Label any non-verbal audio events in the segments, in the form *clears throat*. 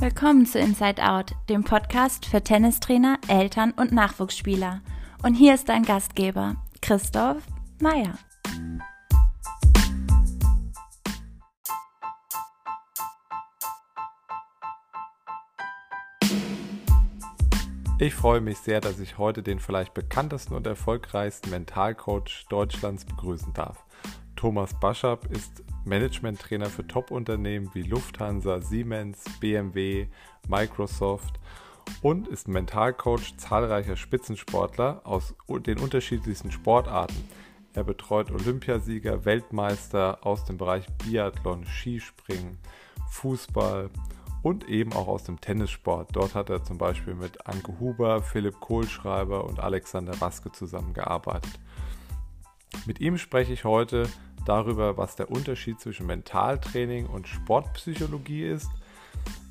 Willkommen zu Inside Out, dem Podcast für Tennistrainer, Eltern und Nachwuchsspieler. Und hier ist dein Gastgeber, Christoph Meyer. Ich freue mich sehr, dass ich heute den vielleicht bekanntesten und erfolgreichsten Mentalcoach Deutschlands begrüßen darf. Thomas Baschab ist Managementtrainer für Top-Unternehmen wie Lufthansa, Siemens, BMW, Microsoft und ist Mentalcoach zahlreicher Spitzensportler aus den unterschiedlichsten Sportarten. Er betreut Olympiasieger, Weltmeister aus dem Bereich Biathlon, Skispringen, Fußball und eben auch aus dem Tennissport. Dort hat er zum Beispiel mit Anke Huber, Philipp Kohlschreiber und Alexander Waske zusammengearbeitet. Mit ihm spreche ich heute darüber, was der Unterschied zwischen Mentaltraining und Sportpsychologie ist,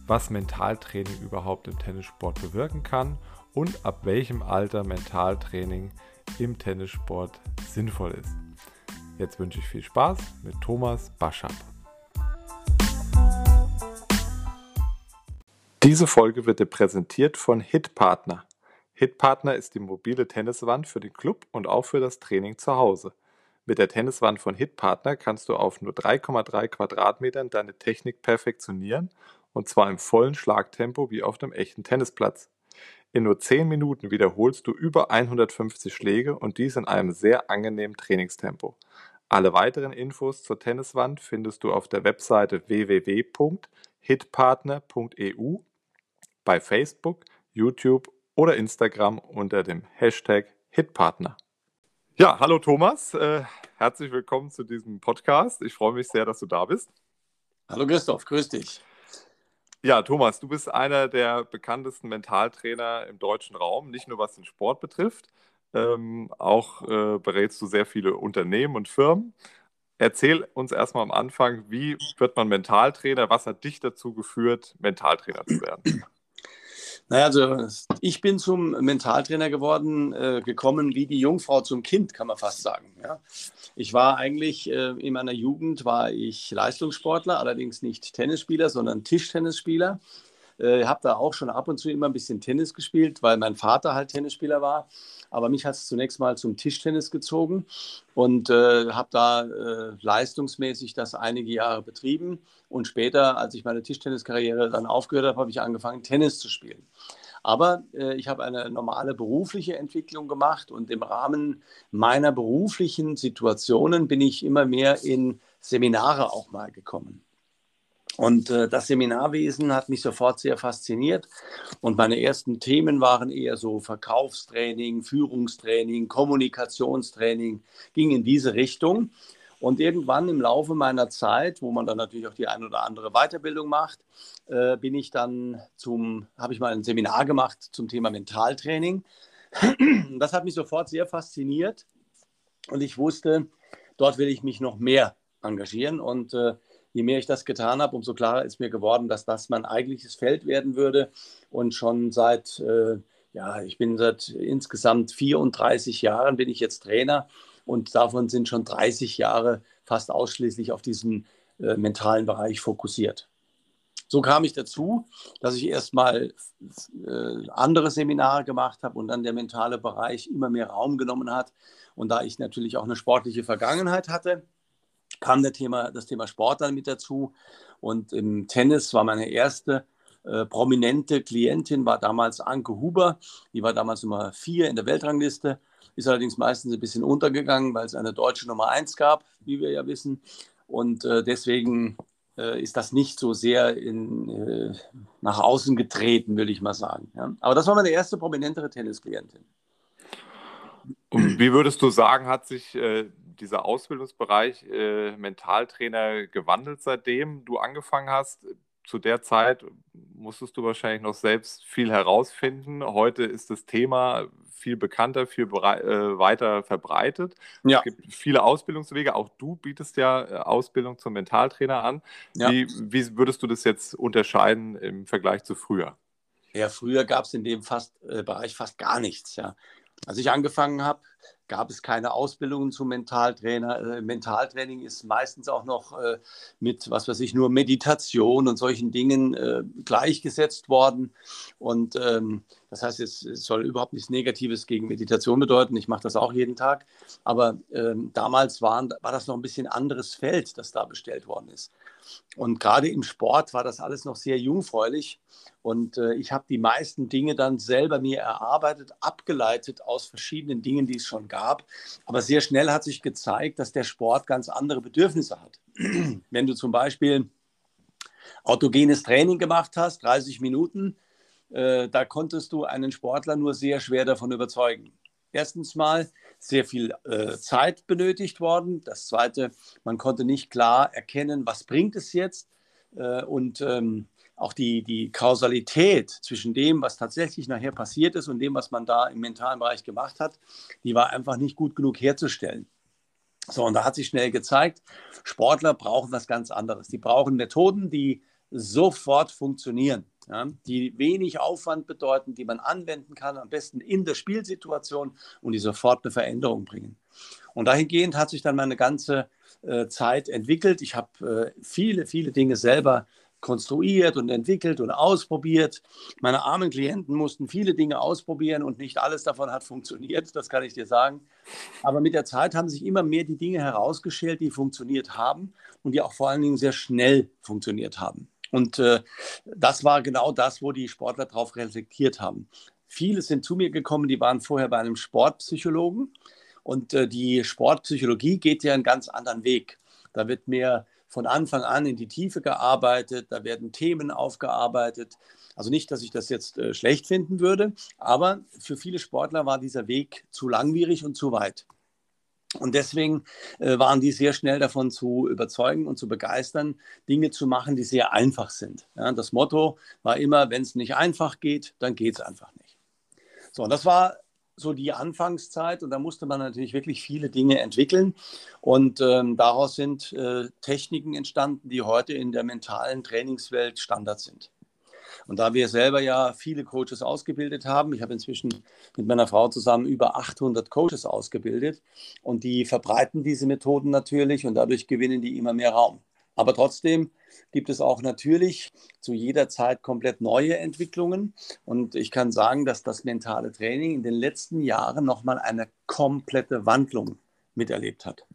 was Mentaltraining überhaupt im Tennissport bewirken kann und ab welchem Alter Mentaltraining im Tennissport sinnvoll ist. Jetzt wünsche ich viel Spaß mit Thomas Baschab. Diese Folge wird dir präsentiert von Hitpartner. Hitpartner ist die mobile Tenniswand für den Club und auch für das Training zu Hause. Mit der Tenniswand von Hitpartner kannst du auf nur 3,3 Quadratmetern deine Technik perfektionieren und zwar im vollen Schlagtempo wie auf einem echten Tennisplatz. In nur 10 Minuten wiederholst du über 150 Schläge und dies in einem sehr angenehmen Trainingstempo. Alle weiteren Infos zur Tenniswand findest du auf der Webseite www.hitpartner.eu, bei Facebook, YouTube oder Instagram unter dem Hashtag Hitpartner. Ja, hallo Thomas, äh, herzlich willkommen zu diesem Podcast. Ich freue mich sehr, dass du da bist. Hallo Christoph, grüß dich. Ja, Thomas, du bist einer der bekanntesten Mentaltrainer im deutschen Raum, nicht nur was den Sport betrifft, ähm, auch äh, berätst du sehr viele Unternehmen und Firmen. Erzähl uns erstmal am Anfang, wie wird man Mentaltrainer? Was hat dich dazu geführt, Mentaltrainer zu werden? Naja, also ich bin zum Mentaltrainer geworden, äh, gekommen wie die Jungfrau zum Kind, kann man fast sagen. Ja. Ich war eigentlich äh, in meiner Jugend war ich Leistungssportler, allerdings nicht Tennisspieler, sondern Tischtennisspieler. Äh, habe da auch schon ab und zu immer ein bisschen Tennis gespielt, weil mein Vater halt Tennisspieler war. Aber mich hat es zunächst mal zum Tischtennis gezogen und äh, habe da äh, leistungsmäßig das einige Jahre betrieben. Und später, als ich meine Tischtenniskarriere dann aufgehört habe, habe ich angefangen, Tennis zu spielen. Aber äh, ich habe eine normale berufliche Entwicklung gemacht und im Rahmen meiner beruflichen Situationen bin ich immer mehr in Seminare auch mal gekommen. Und äh, das Seminarwesen hat mich sofort sehr fasziniert. Und meine ersten Themen waren eher so Verkaufstraining, Führungstraining, Kommunikationstraining, ging in diese Richtung. Und irgendwann im Laufe meiner Zeit, wo man dann natürlich auch die ein oder andere Weiterbildung macht, äh, bin ich dann zum, habe ich mal ein Seminar gemacht zum Thema Mentaltraining. Das hat mich sofort sehr fasziniert und ich wusste, dort will ich mich noch mehr engagieren und äh, je mehr ich das getan habe, umso klarer ist mir geworden, dass das mein eigentliches Feld werden würde. Und schon seit, äh, ja, ich bin seit insgesamt 34 Jahren, bin ich jetzt Trainer und davon sind schon 30 Jahre fast ausschließlich auf diesen äh, mentalen Bereich fokussiert. So kam ich dazu, dass ich erstmal äh, andere Seminare gemacht habe und dann der mentale Bereich immer mehr Raum genommen hat. Und da ich natürlich auch eine sportliche Vergangenheit hatte, kam der Thema, das Thema Sport dann mit dazu. Und im Tennis war meine erste äh, prominente Klientin, war damals Anke Huber. Die war damals Nummer vier in der Weltrangliste, ist allerdings meistens ein bisschen untergegangen, weil es eine deutsche Nummer eins gab, wie wir ja wissen. Und äh, deswegen äh, ist das nicht so sehr in, äh, nach außen getreten, würde ich mal sagen. Ja? Aber das war meine erste prominentere Tennisklientin. Und wie würdest du sagen, hat sich äh, dieser Ausbildungsbereich äh, Mentaltrainer gewandelt, seitdem du angefangen hast? Zu der Zeit musstest du wahrscheinlich noch selbst viel herausfinden. Heute ist das Thema viel bekannter, viel äh, weiter verbreitet. Ja. Es gibt viele Ausbildungswege. Auch du bietest ja äh, Ausbildung zum Mentaltrainer an. Ja. Wie, wie würdest du das jetzt unterscheiden im Vergleich zu früher? Ja, früher gab es in dem fast, äh, Bereich fast gar nichts. Ja. Als ich angefangen habe, gab es keine Ausbildungen zum Mentaltrainer. Äh, Mentaltraining ist meistens auch noch äh, mit, was weiß ich, nur Meditation und solchen Dingen äh, gleichgesetzt worden. Und ähm, das heißt, es, soll überhaupt nichts Negatives gegen Meditation bedeuten. Ich mache das auch jeden Tag. Aber ähm, damals waren, war das noch ein bisschen anderes Feld, das da bestellt worden ist. Und gerade im Sport war das alles noch sehr jungfräulich. Und ich habe die meisten Dinge dann selber mir erarbeitet, abgeleitet aus verschiedenen Dingen, die es schon gab. Aber sehr schnell hat sich gezeigt, dass der Sport ganz andere Bedürfnisse hat. *clears throat* Wenn du zum Beispiel autogenes Training gemacht hast, 30 Minuten, äh, da konntest du einen Sportler nur sehr schwer davon überzeugen. Erstens mal sehr viel äh, Zeit benötigt worden. Das Zweite, man konnte nicht klar erkennen, was bringt es jetzt. Äh, und ähm, auch die, die Kausalität zwischen dem, was tatsächlich nachher passiert ist und dem, was man da im mentalen Bereich gemacht hat, die war einfach nicht gut genug herzustellen. So, und da hat sich schnell gezeigt, Sportler brauchen was ganz anderes. Die brauchen Methoden, die sofort funktionieren, ja, die wenig Aufwand bedeuten, die man anwenden kann, am besten in der Spielsituation und die sofort eine Veränderung bringen. Und dahingehend hat sich dann meine ganze äh, Zeit entwickelt. Ich habe äh, viele, viele Dinge selber konstruiert und entwickelt und ausprobiert. Meine armen Klienten mussten viele Dinge ausprobieren und nicht alles davon hat funktioniert, das kann ich dir sagen. Aber mit der Zeit haben sich immer mehr die Dinge herausgestellt, die funktioniert haben und die auch vor allen Dingen sehr schnell funktioniert haben. Und äh, das war genau das, wo die Sportler darauf reflektiert haben. Viele sind zu mir gekommen, die waren vorher bei einem Sportpsychologen. Und äh, die Sportpsychologie geht ja einen ganz anderen Weg. Da wird mehr von Anfang an in die Tiefe gearbeitet, da werden Themen aufgearbeitet. Also nicht, dass ich das jetzt äh, schlecht finden würde, aber für viele Sportler war dieser Weg zu langwierig und zu weit. Und deswegen äh, waren die sehr schnell davon zu überzeugen und zu begeistern, Dinge zu machen, die sehr einfach sind. Ja, das Motto war immer, wenn es nicht einfach geht, dann geht es einfach nicht. So, und das war so die Anfangszeit und da musste man natürlich wirklich viele Dinge entwickeln. Und ähm, daraus sind äh, Techniken entstanden, die heute in der mentalen Trainingswelt Standard sind. Und da wir selber ja viele Coaches ausgebildet haben, ich habe inzwischen mit meiner Frau zusammen über 800 Coaches ausgebildet und die verbreiten diese Methoden natürlich und dadurch gewinnen die immer mehr Raum. Aber trotzdem gibt es auch natürlich zu jeder Zeit komplett neue Entwicklungen. Und ich kann sagen, dass das mentale Training in den letzten Jahren nochmal eine komplette Wandlung miterlebt hat.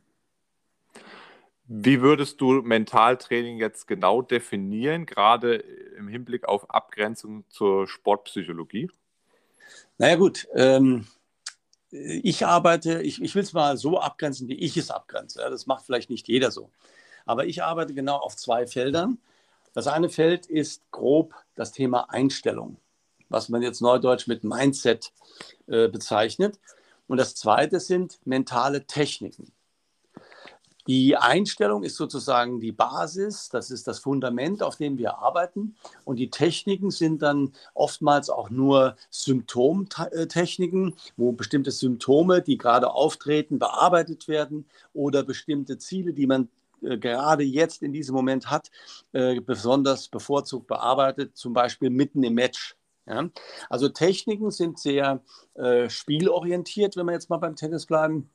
Wie würdest du Mentaltraining jetzt genau definieren, gerade im Hinblick auf Abgrenzung zur Sportpsychologie? Naja gut, ähm, ich arbeite, ich, ich will es mal so abgrenzen, wie ich es abgrenze. Das macht vielleicht nicht jeder so. Aber ich arbeite genau auf zwei Feldern. Das eine Feld ist grob das Thema Einstellung, was man jetzt neudeutsch mit Mindset äh, bezeichnet. Und das zweite sind mentale Techniken. Die Einstellung ist sozusagen die Basis, das ist das Fundament, auf dem wir arbeiten. Und die Techniken sind dann oftmals auch nur Symptomtechniken, wo bestimmte Symptome, die gerade auftreten, bearbeitet werden oder bestimmte Ziele, die man gerade jetzt in diesem Moment hat, äh, besonders bevorzugt bearbeitet, zum Beispiel mitten im Match. Ja? Also Techniken sind sehr äh, spielorientiert, wenn wir jetzt mal beim Tennis bleiben.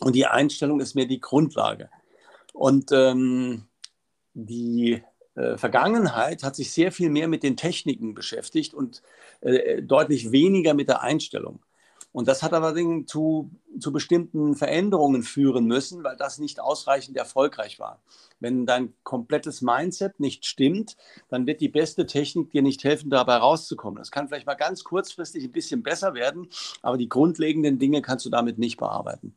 Und die Einstellung ist mehr die Grundlage. Und ähm, die äh, Vergangenheit hat sich sehr viel mehr mit den Techniken beschäftigt und äh, deutlich weniger mit der Einstellung. Und das hat allerdings zu, zu bestimmten Veränderungen führen müssen, weil das nicht ausreichend erfolgreich war. Wenn dein komplettes Mindset nicht stimmt, dann wird die beste Technik dir nicht helfen, dabei rauszukommen. Das kann vielleicht mal ganz kurzfristig ein bisschen besser werden, aber die grundlegenden Dinge kannst du damit nicht bearbeiten.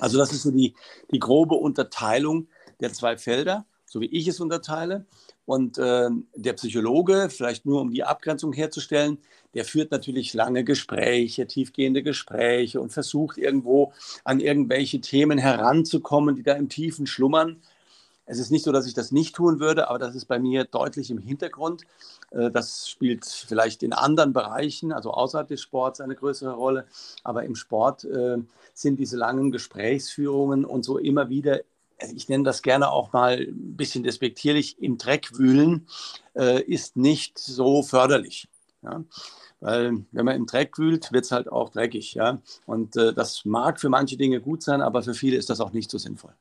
Also das ist so die, die grobe Unterteilung der zwei Felder, so wie ich es unterteile. Und äh, der Psychologe, vielleicht nur um die Abgrenzung herzustellen, der führt natürlich lange Gespräche, tiefgehende Gespräche und versucht irgendwo an irgendwelche Themen heranzukommen, die da im Tiefen schlummern. Es ist nicht so, dass ich das nicht tun würde, aber das ist bei mir deutlich im Hintergrund. Äh, das spielt vielleicht in anderen Bereichen, also außerhalb des Sports, eine größere Rolle. Aber im Sport äh, sind diese langen Gesprächsführungen und so immer wieder, ich nenne das gerne auch mal ein bisschen despektierlich, im Dreck wühlen, äh, ist nicht so förderlich. Ja? Weil wenn man im Dreck wühlt, wird es halt auch dreckig. Ja? Und äh, das mag für manche Dinge gut sein, aber für viele ist das auch nicht so sinnvoll.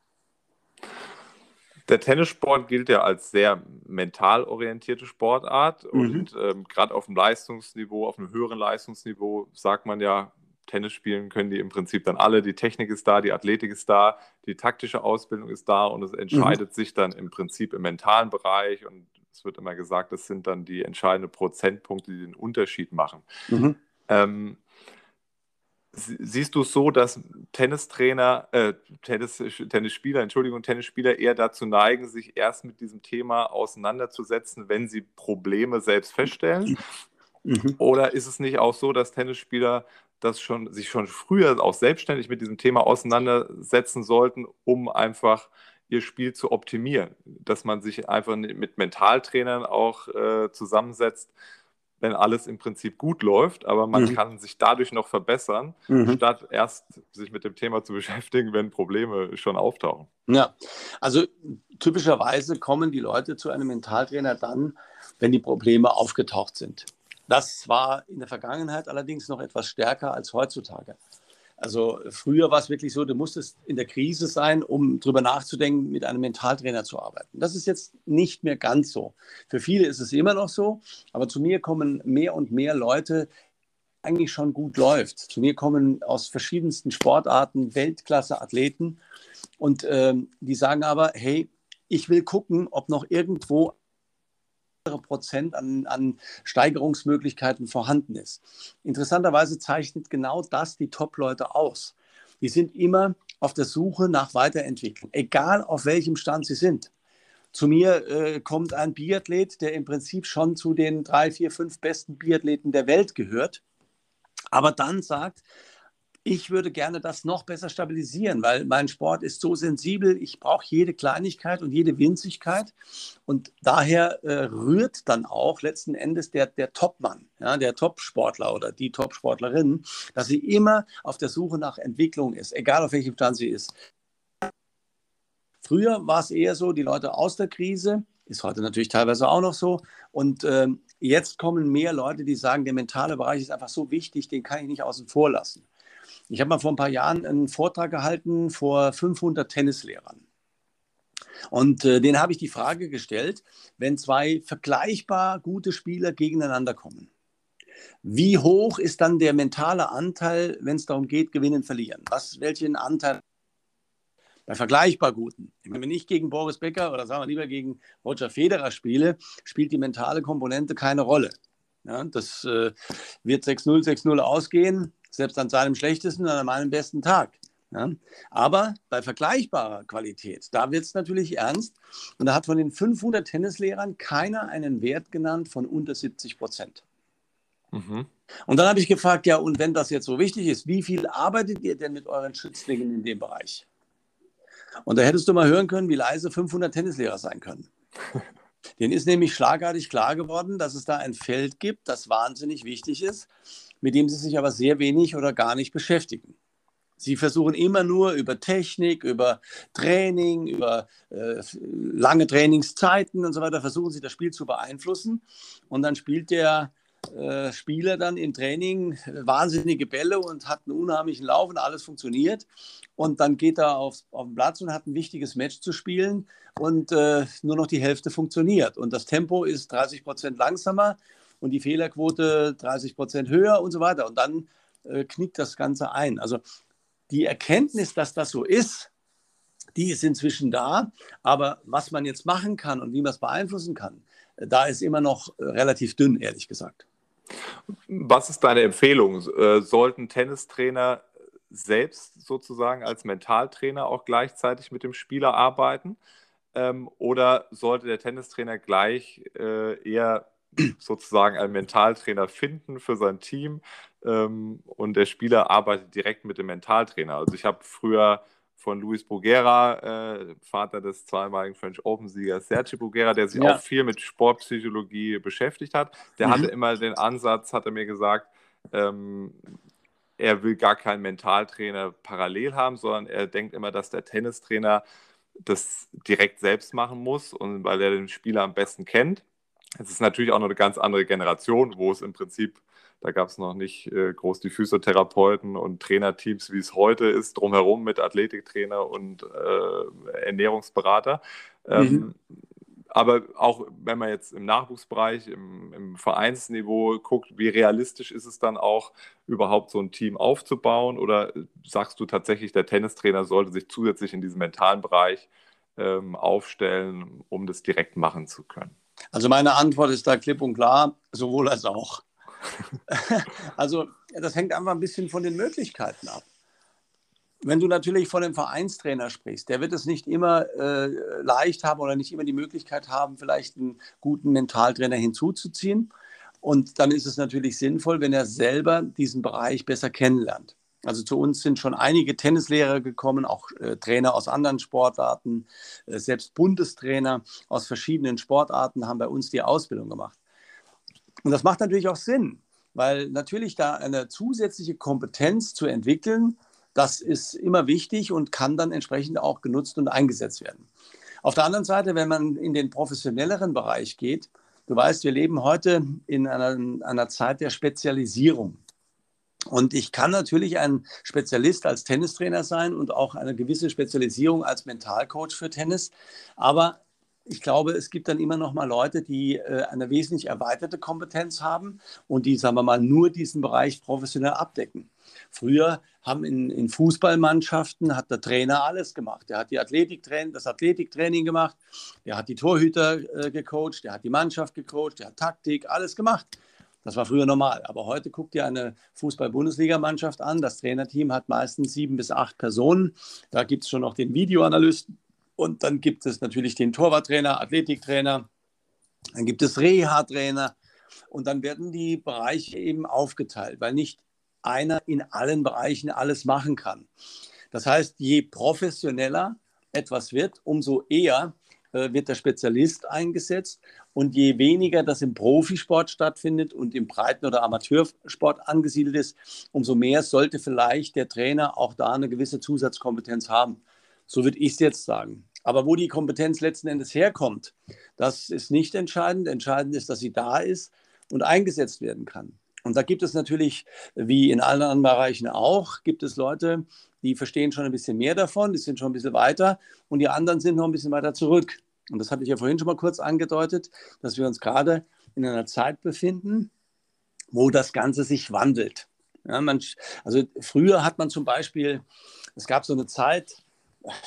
Der Tennissport gilt ja als sehr mental orientierte Sportart mhm. und ähm, gerade auf dem Leistungsniveau, auf einem höheren Leistungsniveau sagt man ja, Tennis spielen können die im Prinzip dann alle. Die Technik ist da, die Athletik ist da, die taktische Ausbildung ist da und es entscheidet mhm. sich dann im Prinzip im mentalen Bereich und es wird immer gesagt, das sind dann die entscheidenden Prozentpunkte, die den Unterschied machen. Mhm. Ähm, siehst du es so, dass Tennistrainer, äh, Tennis, Tennisspieler, Entschuldigung, Tennisspieler eher dazu neigen, sich erst mit diesem Thema auseinanderzusetzen, wenn sie Probleme selbst feststellen? Mhm. Oder ist es nicht auch so, dass Tennisspieler das schon, sich schon früher auch selbstständig mit diesem Thema auseinandersetzen sollten, um einfach ihr Spiel zu optimieren? Dass man sich einfach mit Mentaltrainern auch äh, zusammensetzt, wenn alles im Prinzip gut läuft, aber man mhm. kann sich dadurch noch verbessern, mhm. statt erst sich mit dem Thema zu *laughs* beschäftigen, wenn Probleme schon auftauchen. Ja, also typischerweise kommen die Leute zu einem Mentaltrainer dann, wenn die Probleme aufgetaucht sind. Das war in der Vergangenheit allerdings noch etwas stärker als heutzutage. Also früher war es wirklich so, du musstest in der Krise sein, um darüber nachzudenken, mit einem Mentaltrainer zu arbeiten. Das ist jetzt nicht mehr ganz so. Für viele ist es immer noch so, aber zu mir kommen mehr und mehr Leute, eigentlich schon gut läuft. Zu mir kommen aus verschiedensten Sportarten Weltklasse-Athleten und ähm, die sagen aber, hey, ich will gucken, ob noch irgendwo Prozent an, an Steigerungsmöglichkeiten vorhanden ist. Interessanterweise zeichnet genau das die Top-Leute aus. Die sind immer auf der Suche nach Weiterentwicklung, egal auf welchem Stand sie sind. Zu mir äh, kommt ein Biathlet, der im Prinzip schon zu den drei, vier, fünf besten Biathleten der Welt gehört, aber dann sagt, ich würde gerne das noch besser stabilisieren, weil mein Sport ist so sensibel, ich brauche jede Kleinigkeit und jede Winzigkeit. Und daher äh, rührt dann auch letzten Endes der, der Topmann, ja, der Topsportler oder die Topsportlerin, dass sie immer auf der Suche nach Entwicklung ist, egal auf welchem Stand sie ist. Früher war es eher so, die Leute aus der Krise, ist heute natürlich teilweise auch noch so. Und äh, jetzt kommen mehr Leute, die sagen, der mentale Bereich ist einfach so wichtig, den kann ich nicht außen vor lassen. Ich habe mal vor ein paar Jahren einen Vortrag gehalten vor 500 Tennislehrern. Und äh, denen habe ich die Frage gestellt, wenn zwei vergleichbar gute Spieler gegeneinander kommen, wie hoch ist dann der mentale Anteil, wenn es darum geht, gewinnen, verlieren? Was, welchen Anteil bei vergleichbar guten? Wenn ich gegen Boris Becker oder sagen wir lieber gegen Roger Federer spiele, spielt die mentale Komponente keine Rolle. Ja, das äh, wird 6-0, 6-0 ausgehen selbst an seinem schlechtesten und an meinem besten Tag. Ja? Aber bei vergleichbarer Qualität, da wird es natürlich ernst. Und da hat von den 500 Tennislehrern keiner einen Wert genannt von unter 70 Prozent. Mhm. Und dann habe ich gefragt, ja, und wenn das jetzt so wichtig ist, wie viel arbeitet ihr denn mit euren Schützlingen in dem Bereich? Und da hättest du mal hören können, wie leise 500 Tennislehrer sein können. *laughs* Denen ist nämlich schlagartig klar geworden, dass es da ein Feld gibt, das wahnsinnig wichtig ist mit dem sie sich aber sehr wenig oder gar nicht beschäftigen. Sie versuchen immer nur über Technik, über Training, über äh, lange Trainingszeiten und so weiter, versuchen sie das Spiel zu beeinflussen. Und dann spielt der äh, Spieler dann im Training wahnsinnige Bälle und hat einen unheimlichen Lauf und alles funktioniert. Und dann geht er auf, auf den Platz und hat ein wichtiges Match zu spielen und äh, nur noch die Hälfte funktioniert. Und das Tempo ist 30 Prozent langsamer und die Fehlerquote 30 Prozent höher und so weiter. Und dann äh, knickt das Ganze ein. Also die Erkenntnis, dass das so ist, die ist inzwischen da. Aber was man jetzt machen kann und wie man es beeinflussen kann, da ist immer noch äh, relativ dünn, ehrlich gesagt. Was ist deine Empfehlung? Äh, sollten Tennistrainer selbst sozusagen als Mentaltrainer auch gleichzeitig mit dem Spieler arbeiten? Ähm, oder sollte der Tennistrainer gleich äh, eher sozusagen einen Mentaltrainer finden für sein Team ähm, und der Spieler arbeitet direkt mit dem Mentaltrainer. Also ich habe früher von Luis Bruguera, äh, Vater des zweimaligen French Open-Siegers Sergio Bruguera, der sich ja. auch viel mit Sportpsychologie beschäftigt hat. Der mhm. hatte immer den Ansatz, hat er mir gesagt, ähm, er will gar keinen Mentaltrainer parallel haben, sondern er denkt immer, dass der Tennistrainer das direkt selbst machen muss und weil er den Spieler am besten kennt. Es ist natürlich auch noch eine ganz andere Generation, wo es im Prinzip Da gab es noch nicht äh, groß die Physiotherapeuten und Trainerteams, wie es heute ist, drumherum mit Athletiktrainer und äh, Ernährungsberater. Ähm, mhm. Aber auch wenn man jetzt im Nachwuchsbereich, im, im, Vereinsniveau guckt, wie realistisch ist es dann auch, überhaupt so ein Team aufzubauen? Oder sagst du tatsächlich, der Tennistrainer sollte sich zusätzlich in diesem mentalen Bereich ähm, aufstellen, um das direkt machen zu können? Also meine Antwort ist da klipp und klar, sowohl als auch. *laughs* also das hängt einfach ein bisschen von den Möglichkeiten ab. Wenn du natürlich von dem Vereinstrainer sprichst, der wird es nicht immer äh, leicht haben oder nicht immer die Möglichkeit haben, vielleicht einen guten Mentaltrainer hinzuzuziehen. Und dann ist es natürlich sinnvoll, wenn er selber diesen Bereich besser kennenlernt. Also zu uns sind schon einige Tennislehrer gekommen, auch äh, Trainer aus anderen Sportarten, äh, selbst Bundestrainer aus verschiedenen Sportarten haben bei uns die Ausbildung gemacht. Und das macht natürlich auch Sinn, weil natürlich da eine zusätzliche Kompetenz zu entwickeln, das ist immer wichtig und kann dann entsprechend auch genutzt und eingesetzt werden. Auf der anderen Seite, wenn man in den professionelleren Bereich geht, du weißt, wir leben heute in einer, einer Zeit der Spezialisierung. Und ich kann natürlich ein Spezialist als Tennistrainer sein und auch eine gewisse Spezialisierung als Mentalcoach für Tennis. Aber ich glaube, es gibt dann immer noch mal Leute, die äh, eine wesentlich erweiterte Kompetenz haben und die, sagen wir mal, nur diesen Bereich professionell abdecken. Früher haben in, in Fußballmannschaften hat der Trainer alles gemacht. Der hat die Athletiktraining, das Athletiktraining gemacht, der hat die Torhüter äh, gecoacht, der hat die Mannschaft gecoacht, der hat Taktik, alles gemacht. Das war früher normal. Aber heute guckt ihr eine Fußball-Bundesligamannschaft an. Das Trainerteam hat meistens sieben bis acht Personen. Da gibt es schon noch den Videoanalysten und dann gibt es natürlich den Torwarttrainer, Athletiktrainer. Dann gibt es Reha-Trainer. Und dann werden die Bereiche eben aufgeteilt, weil nicht einer in allen Bereichen alles machen kann. Das heißt, je professioneller etwas wird, umso eher wird der Spezialist eingesetzt. Und je weniger das im Profisport stattfindet und im Breiten- oder Amateursport angesiedelt ist, umso mehr sollte vielleicht der Trainer auch da eine gewisse Zusatzkompetenz haben. So würde ich es jetzt sagen. Aber wo die Kompetenz letzten Endes herkommt, das ist nicht entscheidend. Entscheidend ist, dass sie da ist und eingesetzt werden kann. Und da gibt es natürlich, wie in allen anderen Bereichen auch, gibt es Leute, die verstehen schon ein bisschen mehr davon, die sind schon ein bisschen weiter und die anderen sind noch ein bisschen weiter zurück. Und das hatte ich ja vorhin schon mal kurz angedeutet, dass wir uns gerade in einer Zeit befinden, wo das Ganze sich wandelt. Ja, man, also früher hat man zum Beispiel, es gab so eine Zeit,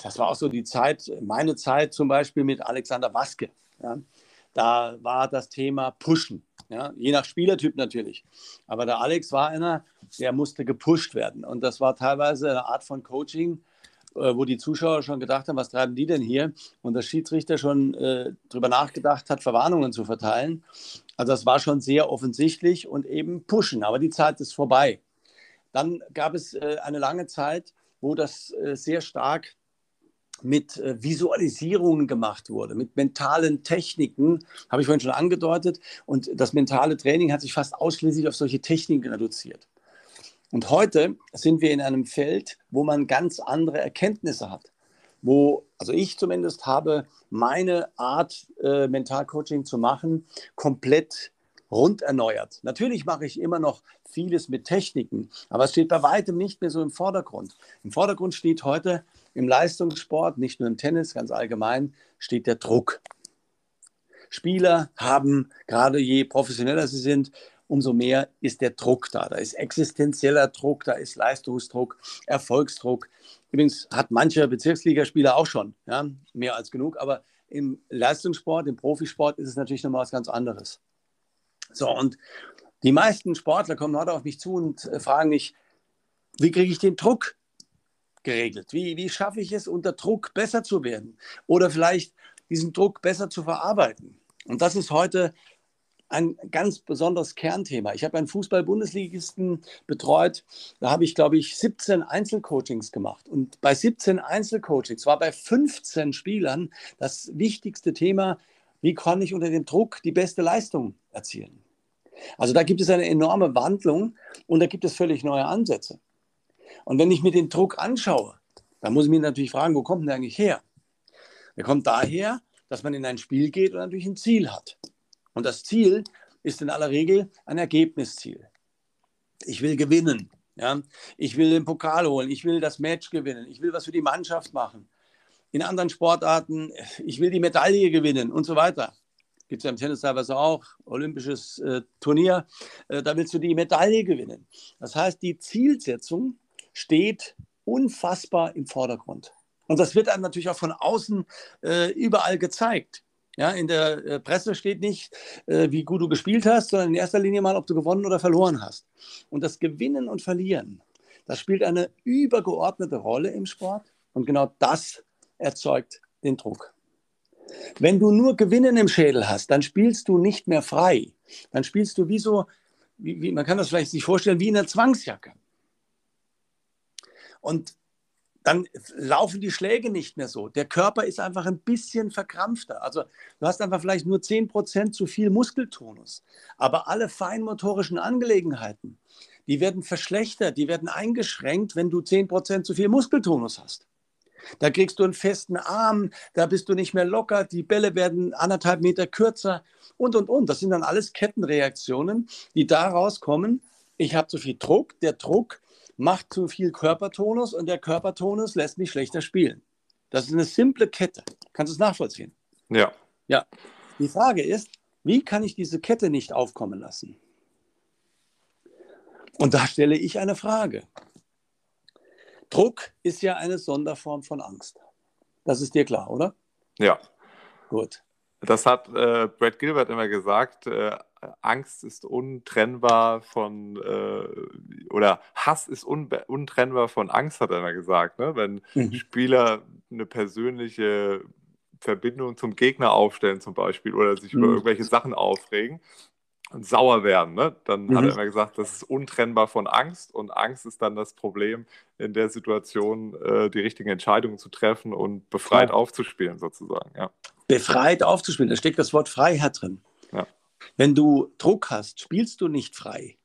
das war auch so die Zeit, meine Zeit zum Beispiel mit Alexander Waske. Ja, da war das Thema Pushen. Ja, je nach Spielertyp natürlich. Aber der Alex war einer, der musste gepusht werden. Und das war teilweise eine Art von Coaching, äh, wo die Zuschauer schon gedacht haben, was treiben die denn hier? Und der Schiedsrichter schon äh, darüber nachgedacht hat, Verwarnungen zu verteilen. Also das war schon sehr offensichtlich und eben pushen. Aber die Zeit ist vorbei. Dann gab es äh, eine lange Zeit, wo das äh, sehr stark mit äh, Visualisierungen gemacht wurde, mit mentalen Techniken, habe ich vorhin schon angedeutet. Und das mentale Training hat sich fast ausschließlich auf solche Techniken reduziert. Und heute sind wir in einem Feld, wo man ganz andere Erkenntnisse hat. Wo, also ich zumindest habe meine Art, äh, Mentalcoaching zu machen, komplett rund erneuert. Natürlich mache ich immer noch vieles mit Techniken, aber es steht bei weitem nicht mehr so im Vordergrund. Im Vordergrund steht heute im Leistungssport, nicht nur im Tennis, ganz allgemein, steht der Druck. Spieler haben, gerade je professioneller sie sind, umso mehr ist der Druck da. Da ist existenzieller Druck, da ist Leistungsdruck, Erfolgsdruck. Übrigens hat mancher Bezirksligaspieler auch schon, ja, mehr als genug, aber im Leistungssport, im Profisport ist es natürlich nochmal was ganz anderes. So, und die meisten Sportler kommen heute auf mich zu und äh, fragen mich, wie kriege ich den Druck geregelt? Wie, wie schaffe ich es, unter Druck besser zu werden? Oder vielleicht diesen Druck besser zu verarbeiten? Und das ist heute ein ganz besonderes Kernthema. Ich habe einen Fußball-Bundesligisten betreut. Da habe ich, glaube ich, 17 Einzelcoachings gemacht. Und bei 17 Einzelcoachings war bei 15 Spielern das wichtigste Thema, wie kann ich unter dem Druck die beste Leistung erzielen. Also da gibt es eine enorme Wandlung und da gibt es völlig neue Ansätze. Und wenn ich mir den Druck anschaue, dann muss ich mich natürlich fragen, wo kommt der eigentlich her? Der kommt daher, dass man in ein Spiel geht und natürlich ein Ziel hat. Und das Ziel ist in aller Regel ein Ergebnisziel. Ich will gewinnen. Ja? Ich will den Pokal holen. Ich will das Match gewinnen. Ich will was für die Mannschaft machen. In anderen Sportarten, ich will die Medaille gewinnen und so weiter. Gibt es ja im Tennis teilweise auch, olympisches äh, Turnier. Äh, da willst du die Medaille gewinnen. Das heißt, die Zielsetzung steht unfassbar im Vordergrund. Und das wird dann natürlich auch von außen äh, überall gezeigt. Ja, in der äh, Presse steht nicht, äh, wie gut du gespielt hast, sondern in erster Linie mal, ob du gewonnen oder verloren hast. Und das Gewinnen und Verlieren, das spielt eine übergeordnete Rolle im Sport. Und genau das erzeugt den Druck. Wenn du nur Gewinnen im Schädel hast, dann spielst du nicht mehr frei. Dann spielst du wie so, wie, wie, man kann das vielleicht sich vorstellen, wie in einer Zwangsjacke. Und dann laufen die Schläge nicht mehr so. Der Körper ist einfach ein bisschen verkrampfter. Also du hast einfach vielleicht nur 10% zu viel Muskeltonus. Aber alle feinmotorischen Angelegenheiten, die werden verschlechtert, die werden eingeschränkt, wenn du 10% zu viel Muskeltonus hast. Da kriegst du einen festen Arm, da bist du nicht mehr locker, die Bälle werden anderthalb Meter kürzer und, und, und. Das sind dann alles Kettenreaktionen, die daraus kommen. Ich habe zu viel Druck, der Druck macht zu viel Körpertonus und der Körpertonus lässt mich schlechter spielen. Das ist eine simple Kette. Kannst du es nachvollziehen? Ja. Ja. Die Frage ist, wie kann ich diese Kette nicht aufkommen lassen? Und da stelle ich eine Frage. Druck ist ja eine Sonderform von Angst. Das ist dir klar, oder? Ja. Gut. Das hat äh, Brad Gilbert immer gesagt. Äh, Angst ist untrennbar von, äh, oder Hass ist un untrennbar von Angst, hat er immer gesagt. Ne? Wenn mhm. Spieler eine persönliche Verbindung zum Gegner aufstellen, zum Beispiel, oder sich mhm. über irgendwelche Sachen aufregen, und sauer werden, ne? dann mhm. hat er immer gesagt, das ist untrennbar von Angst und Angst ist dann das Problem, in der Situation äh, die richtigen Entscheidungen zu treffen und befreit ja. aufzuspielen, sozusagen. Ja. Befreit aufzuspielen, da steckt das Wort Freiheit drin. Ja. Wenn du Druck hast, spielst du nicht frei.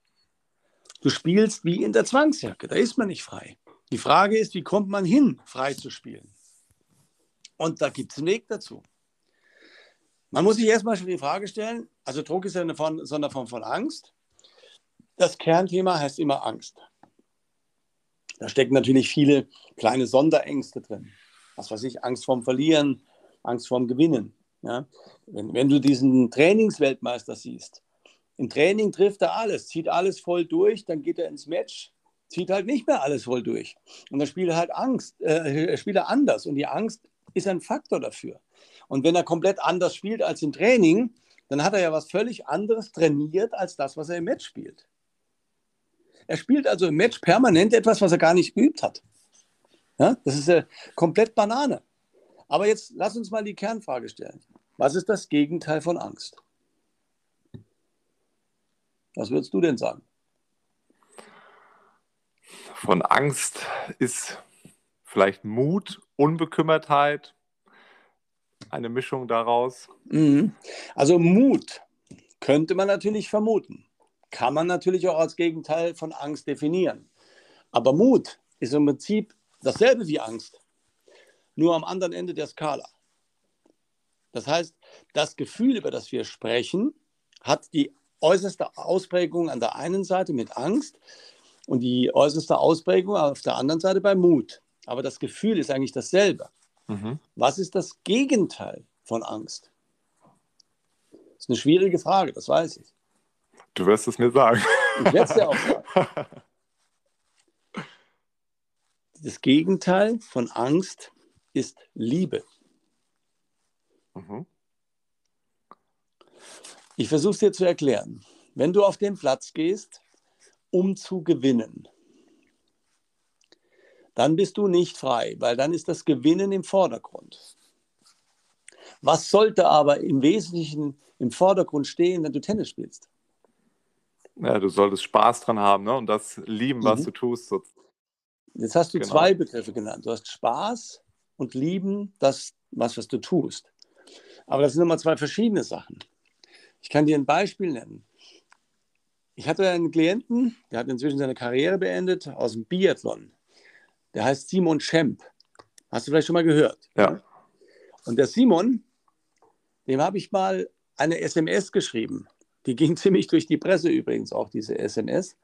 Du spielst wie in der Zwangsjacke, da ist man nicht frei. Die Frage ist, wie kommt man hin, frei zu spielen? Und da gibt es einen Weg dazu. Man muss sich erstmal schon die Frage stellen, also Druck ist ja eine Sonderform von Angst. Das Kernthema heißt immer Angst. Da stecken natürlich viele kleine Sonderängste drin. Was weiß ich, Angst vorm Verlieren, Angst vorm Gewinnen. Ja? Wenn, wenn du diesen Trainingsweltmeister siehst, im Training trifft er alles, zieht alles voll durch, dann geht er ins Match, zieht halt nicht mehr alles voll durch. Und dann spielt er halt Angst, äh, spielt er anders. Und die Angst ist ein Faktor dafür. Und wenn er komplett anders spielt als im Training, dann hat er ja was völlig anderes trainiert als das, was er im Match spielt. Er spielt also im Match permanent etwas, was er gar nicht geübt hat. Ja, das ist ja komplett Banane. Aber jetzt lass uns mal die Kernfrage stellen. Was ist das Gegenteil von Angst? Was würdest du denn sagen? Von Angst ist vielleicht Mut, Unbekümmertheit, eine Mischung daraus. Mhm. Also Mut könnte man natürlich vermuten. Kann man natürlich auch als Gegenteil von Angst definieren. Aber Mut ist im Prinzip dasselbe wie Angst nur am anderen Ende der Skala. Das heißt, das Gefühl, über das wir sprechen, hat die äußerste Ausprägung an der einen Seite mit Angst und die äußerste Ausprägung auf der anderen Seite bei Mut. Aber das Gefühl ist eigentlich dasselbe. Mhm. Was ist das Gegenteil von Angst? Das ist eine schwierige Frage, das weiß ich. Du wirst es mir sagen. Ich werde es dir auch sagen. *laughs* Das Gegenteil von Angst ist Liebe. Mhm. Ich versuche es dir zu erklären. Wenn du auf den Platz gehst, um zu gewinnen, dann bist du nicht frei, weil dann ist das Gewinnen im Vordergrund. Was sollte aber im Wesentlichen im Vordergrund stehen, wenn du Tennis spielst? Ja, du solltest Spaß dran haben ne? und das lieben, was mhm. du tust. Jetzt hast du genau. zwei Begriffe genannt. Du hast Spaß und lieben das, was, was du tust. Aber das sind nochmal zwei verschiedene Sachen. Ich kann dir ein Beispiel nennen. Ich hatte einen Klienten, der hat inzwischen seine Karriere beendet aus dem Biathlon. Der heißt Simon Schemp. Hast du vielleicht schon mal gehört? Ja. Und der Simon, dem habe ich mal eine SMS geschrieben. Die ging *laughs* ziemlich durch die Presse übrigens auch, diese SMS.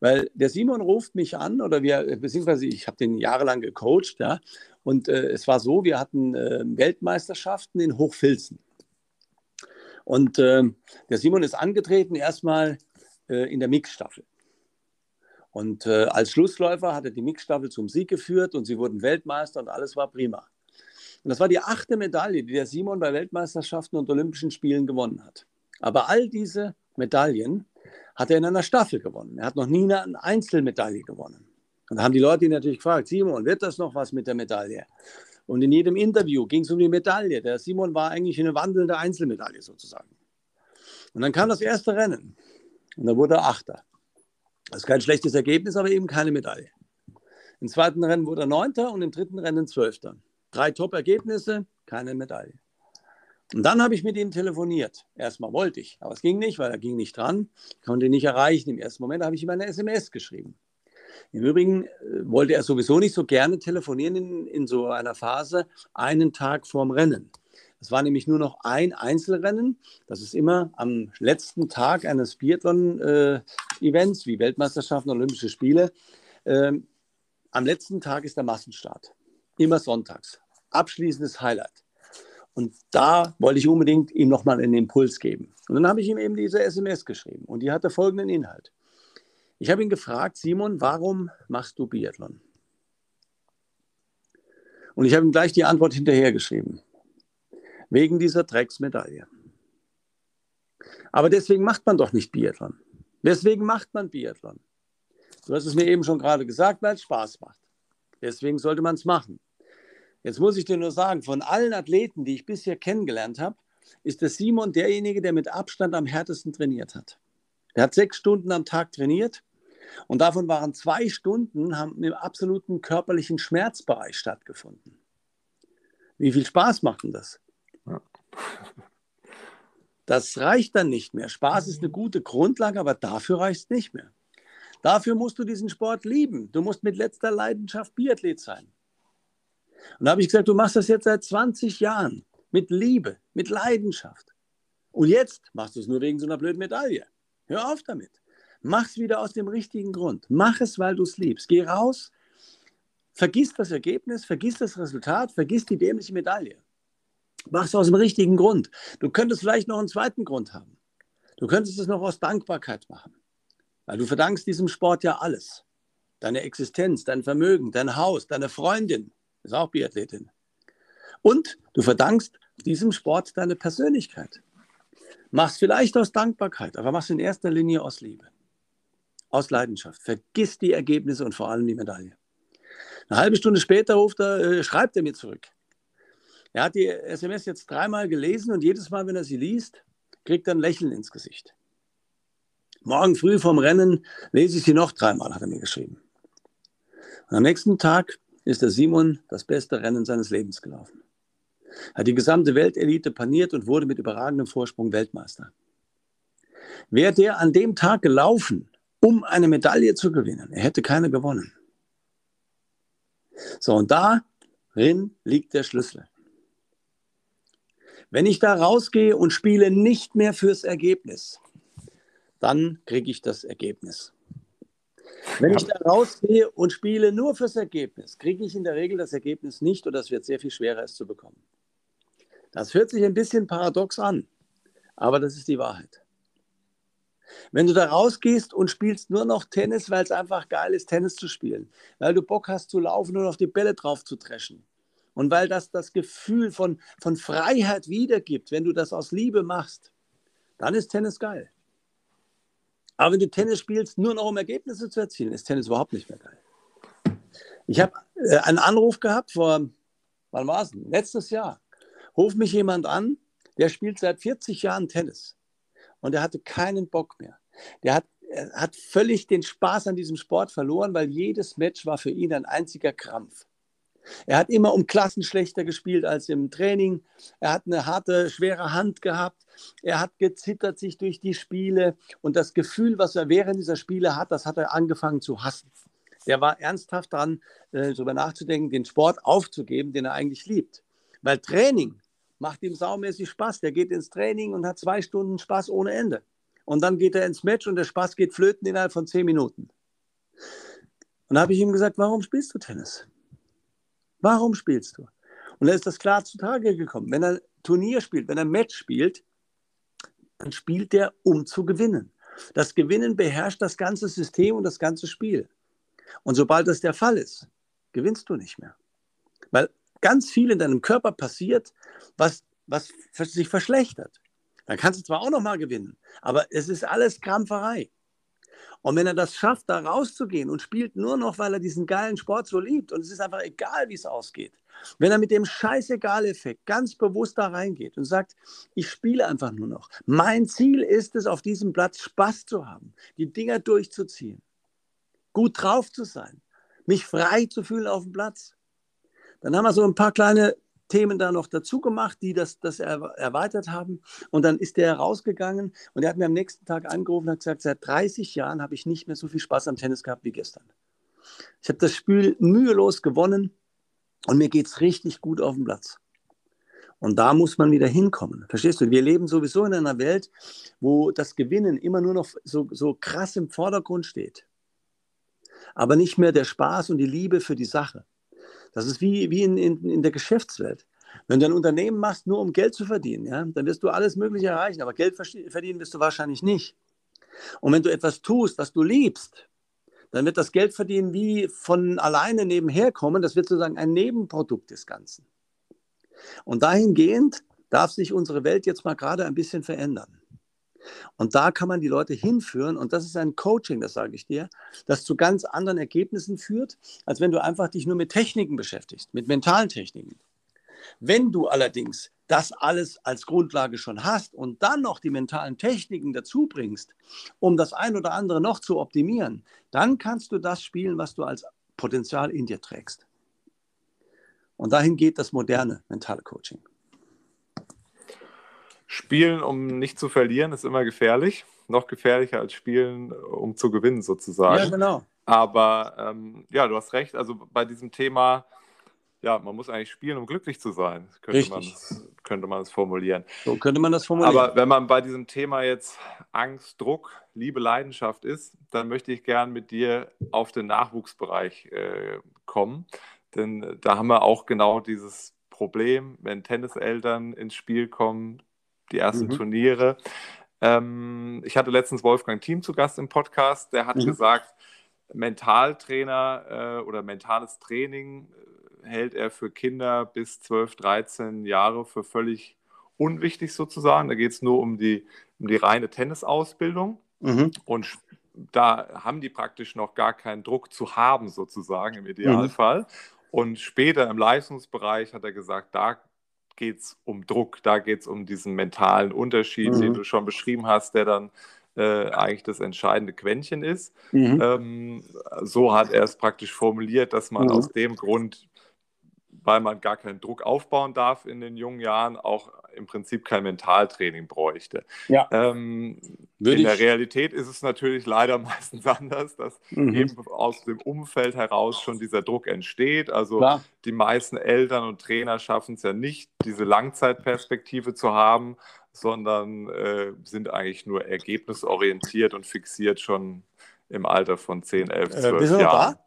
Weil der Simon ruft mich an, oder wir, beziehungsweise ich habe den jahrelang gecoacht, ja, und äh, es war so, wir hatten äh, Weltmeisterschaften in Hochfilzen. Und äh, der Simon ist angetreten erstmal äh, in der Mixstaffel. Und äh, als Schlussläufer hat er die Mixstaffel zum Sieg geführt und sie wurden Weltmeister und alles war prima. Und das war die achte Medaille, die der Simon bei Weltmeisterschaften und Olympischen Spielen gewonnen hat. Aber all diese Medaillen hat er in einer Staffel gewonnen. Er hat noch nie eine Einzelmedaille gewonnen. Und da haben die Leute ihn natürlich gefragt, Simon, wird das noch was mit der Medaille? Und in jedem Interview ging es um die Medaille. Der Simon war eigentlich eine wandelnde Einzelmedaille sozusagen. Und dann kam das erste Rennen und da wurde er Achter. Das ist kein schlechtes Ergebnis, aber eben keine Medaille. Im zweiten Rennen wurde er Neunter und im dritten Rennen Zwölfter. Drei Top-Ergebnisse, keine Medaille. Und dann habe ich mit ihm telefoniert. Erstmal wollte ich, aber es ging nicht, weil er ging nicht dran. Ich konnte ihn nicht erreichen. Im ersten Moment habe ich ihm eine SMS geschrieben. Im Übrigen äh, wollte er sowieso nicht so gerne telefonieren in, in so einer Phase einen Tag vorm Rennen. Es war nämlich nur noch ein Einzelrennen. Das ist immer am letzten Tag eines Biathlon-Events, äh, wie Weltmeisterschaften, Olympische Spiele. Ähm, am letzten Tag ist der Massenstart. Immer sonntags. Abschließendes Highlight. Und da wollte ich unbedingt ihm nochmal einen Impuls geben. Und dann habe ich ihm eben diese SMS geschrieben. Und die hatte folgenden Inhalt. Ich habe ihn gefragt, Simon, warum machst du Biathlon? Und ich habe ihm gleich die Antwort hinterhergeschrieben. Wegen dieser Drecksmedaille. Aber deswegen macht man doch nicht Biathlon. Deswegen macht man Biathlon. Du hast es mir eben schon gerade gesagt, weil es Spaß macht. Deswegen sollte man es machen. Jetzt muss ich dir nur sagen, von allen Athleten, die ich bisher kennengelernt habe, ist der Simon derjenige, der mit Abstand am härtesten trainiert hat. Er hat sechs Stunden am Tag trainiert und davon waren zwei Stunden haben im absoluten körperlichen Schmerzbereich stattgefunden. Wie viel Spaß macht denn das? *laughs* Das reicht dann nicht mehr. Spaß ist eine gute Grundlage, aber dafür reicht es nicht mehr. Dafür musst du diesen Sport lieben. Du musst mit letzter Leidenschaft Biathlet sein. Und da habe ich gesagt, du machst das jetzt seit 20 Jahren mit Liebe, mit Leidenschaft. Und jetzt machst du es nur wegen so einer blöden Medaille. Hör auf damit. Mach es wieder aus dem richtigen Grund. Mach es, weil du es liebst. Geh raus, vergiss das Ergebnis, vergiss das Resultat, vergiss die dämliche Medaille. Mach es aus dem richtigen Grund. Du könntest vielleicht noch einen zweiten Grund haben. Du könntest es noch aus Dankbarkeit machen. Weil du verdankst diesem Sport ja alles. Deine Existenz, dein Vermögen, dein Haus, deine Freundin, ist auch Biathletin. Und du verdankst diesem Sport deine Persönlichkeit. Mach's vielleicht aus Dankbarkeit, aber mach's in erster Linie aus Liebe aus Leidenschaft. Vergiss die Ergebnisse und vor allem die Medaille. Eine halbe Stunde später ruft er, äh, schreibt er mir zurück. Er hat die SMS jetzt dreimal gelesen und jedes Mal, wenn er sie liest, kriegt er ein Lächeln ins Gesicht. Morgen früh vom Rennen lese ich sie noch dreimal, hat er mir geschrieben. Und am nächsten Tag ist der Simon das beste Rennen seines Lebens gelaufen. Er hat die gesamte Weltelite paniert und wurde mit überragendem Vorsprung Weltmeister. Wäre der an dem Tag gelaufen, um eine Medaille zu gewinnen. Er hätte keine gewonnen. So, und darin liegt der Schlüssel. Wenn ich da rausgehe und spiele nicht mehr fürs Ergebnis, dann kriege ich das Ergebnis. Wenn ich da rausgehe und spiele nur fürs Ergebnis, kriege ich in der Regel das Ergebnis nicht oder es wird sehr viel schwerer, es zu bekommen. Das hört sich ein bisschen paradox an, aber das ist die Wahrheit. Wenn du da rausgehst und spielst nur noch Tennis, weil es einfach geil ist, Tennis zu spielen, weil du Bock hast zu laufen und auf die Bälle drauf zu dreschen und weil das das Gefühl von, von Freiheit wiedergibt, wenn du das aus Liebe machst, dann ist Tennis geil. Aber wenn du Tennis spielst, nur noch um Ergebnisse zu erzielen, ist Tennis überhaupt nicht mehr geil. Ich habe äh, einen Anruf gehabt vor, wann war es? Letztes Jahr. Ruft mich jemand an, der spielt seit 40 Jahren Tennis und er hatte keinen Bock mehr. Der hat, hat völlig den Spaß an diesem Sport verloren, weil jedes Match war für ihn ein einziger Krampf. Er hat immer um Klassen schlechter gespielt als im Training. Er hat eine harte, schwere Hand gehabt. Er hat gezittert sich durch die Spiele. Und das Gefühl, was er während dieser Spiele hat, das hat er angefangen zu hassen. Der war ernsthaft dran, äh, darüber nachzudenken, den Sport aufzugeben, den er eigentlich liebt. Weil Training macht ihm saumäßig Spaß. Der geht ins Training und hat zwei Stunden Spaß ohne Ende. und dann geht er ins Match und der Spaß geht flöten innerhalb von zehn Minuten. Und da habe ich ihm gesagt, warum spielst du Tennis? Warum spielst du? Und da ist das klar zutage gekommen. Wenn er Turnier spielt, wenn er Match spielt, dann spielt er, um zu gewinnen. Das Gewinnen beherrscht das ganze System und das ganze Spiel. Und sobald das der Fall ist, gewinnst du nicht mehr. Ganz viel in deinem Körper passiert, was, was sich verschlechtert. Dann kannst du zwar auch noch mal gewinnen, aber es ist alles Krampferei. Und wenn er das schafft, da rauszugehen und spielt nur noch, weil er diesen geilen Sport so liebt und es ist einfach egal, wie es ausgeht. Wenn er mit dem Scheißegal-Effekt ganz bewusst da reingeht und sagt, ich spiele einfach nur noch. Mein Ziel ist es, auf diesem Platz Spaß zu haben, die Dinger durchzuziehen, gut drauf zu sein, mich frei zu fühlen auf dem Platz. Dann haben wir so ein paar kleine Themen da noch dazu gemacht, die das, das erweitert haben. Und dann ist der rausgegangen und er hat mir am nächsten Tag angerufen und hat gesagt, seit 30 Jahren habe ich nicht mehr so viel Spaß am Tennis gehabt wie gestern. Ich habe das Spiel mühelos gewonnen und mir geht es richtig gut auf dem Platz. Und da muss man wieder hinkommen. Verstehst du? Wir leben sowieso in einer Welt, wo das Gewinnen immer nur noch so, so krass im Vordergrund steht. Aber nicht mehr der Spaß und die Liebe für die Sache. Das ist wie, wie in, in, in der Geschäftswelt. Wenn du ein Unternehmen machst, nur um Geld zu verdienen, ja, dann wirst du alles Mögliche erreichen, aber Geld verdienen wirst du wahrscheinlich nicht. Und wenn du etwas tust, was du liebst, dann wird das Geld verdienen wie von alleine nebenher kommen. Das wird sozusagen ein Nebenprodukt des Ganzen. Und dahingehend darf sich unsere Welt jetzt mal gerade ein bisschen verändern. Und da kann man die Leute hinführen. Und das ist ein Coaching, das sage ich dir, das zu ganz anderen Ergebnissen führt, als wenn du einfach dich nur mit Techniken beschäftigst, mit mentalen Techniken. Wenn du allerdings das alles als Grundlage schon hast und dann noch die mentalen Techniken dazu bringst, um das ein oder andere noch zu optimieren, dann kannst du das spielen, was du als Potenzial in dir trägst. Und dahin geht das moderne mentale Coaching. Spielen, um nicht zu verlieren, ist immer gefährlich. Noch gefährlicher als Spielen, um zu gewinnen, sozusagen. Ja, genau. Aber ähm, ja, du hast recht. Also bei diesem Thema, ja, man muss eigentlich spielen, um glücklich zu sein, könnte, man das, könnte man es formulieren. So könnte man das formulieren. Aber wenn man bei diesem Thema jetzt Angst, Druck, Liebe, Leidenschaft ist, dann möchte ich gern mit dir auf den Nachwuchsbereich äh, kommen. Denn da haben wir auch genau dieses Problem, wenn Tenniseltern ins Spiel kommen, die ersten mhm. Turniere. Ähm, ich hatte letztens Wolfgang Thiem zu Gast im Podcast, der hat mhm. gesagt, Mentaltrainer äh, oder mentales Training äh, hält er für Kinder bis 12, 13 Jahre für völlig unwichtig sozusagen. Da geht es nur um die, um die reine Tennisausbildung. Mhm. Und da haben die praktisch noch gar keinen Druck zu haben, sozusagen im Idealfall. Mhm. Und später im Leistungsbereich hat er gesagt, da geht es um Druck, da geht es um diesen mentalen Unterschied, mhm. den du schon beschrieben hast, der dann äh, eigentlich das entscheidende Quäntchen ist. Mhm. Ähm, so hat er es praktisch formuliert, dass man mhm. aus dem Grund, weil man gar keinen Druck aufbauen darf in den jungen Jahren, auch im Prinzip kein Mentaltraining bräuchte. Ja. Ähm, in der Realität ist es natürlich leider *laughs* meistens anders, dass mhm. eben aus dem Umfeld heraus schon dieser Druck entsteht. Also Klar. die meisten Eltern und Trainer schaffen es ja nicht, diese Langzeitperspektive zu haben, sondern äh, sind eigentlich nur ergebnisorientiert und fixiert schon im Alter von 10, 11, 12 äh, bist Jahren. Da?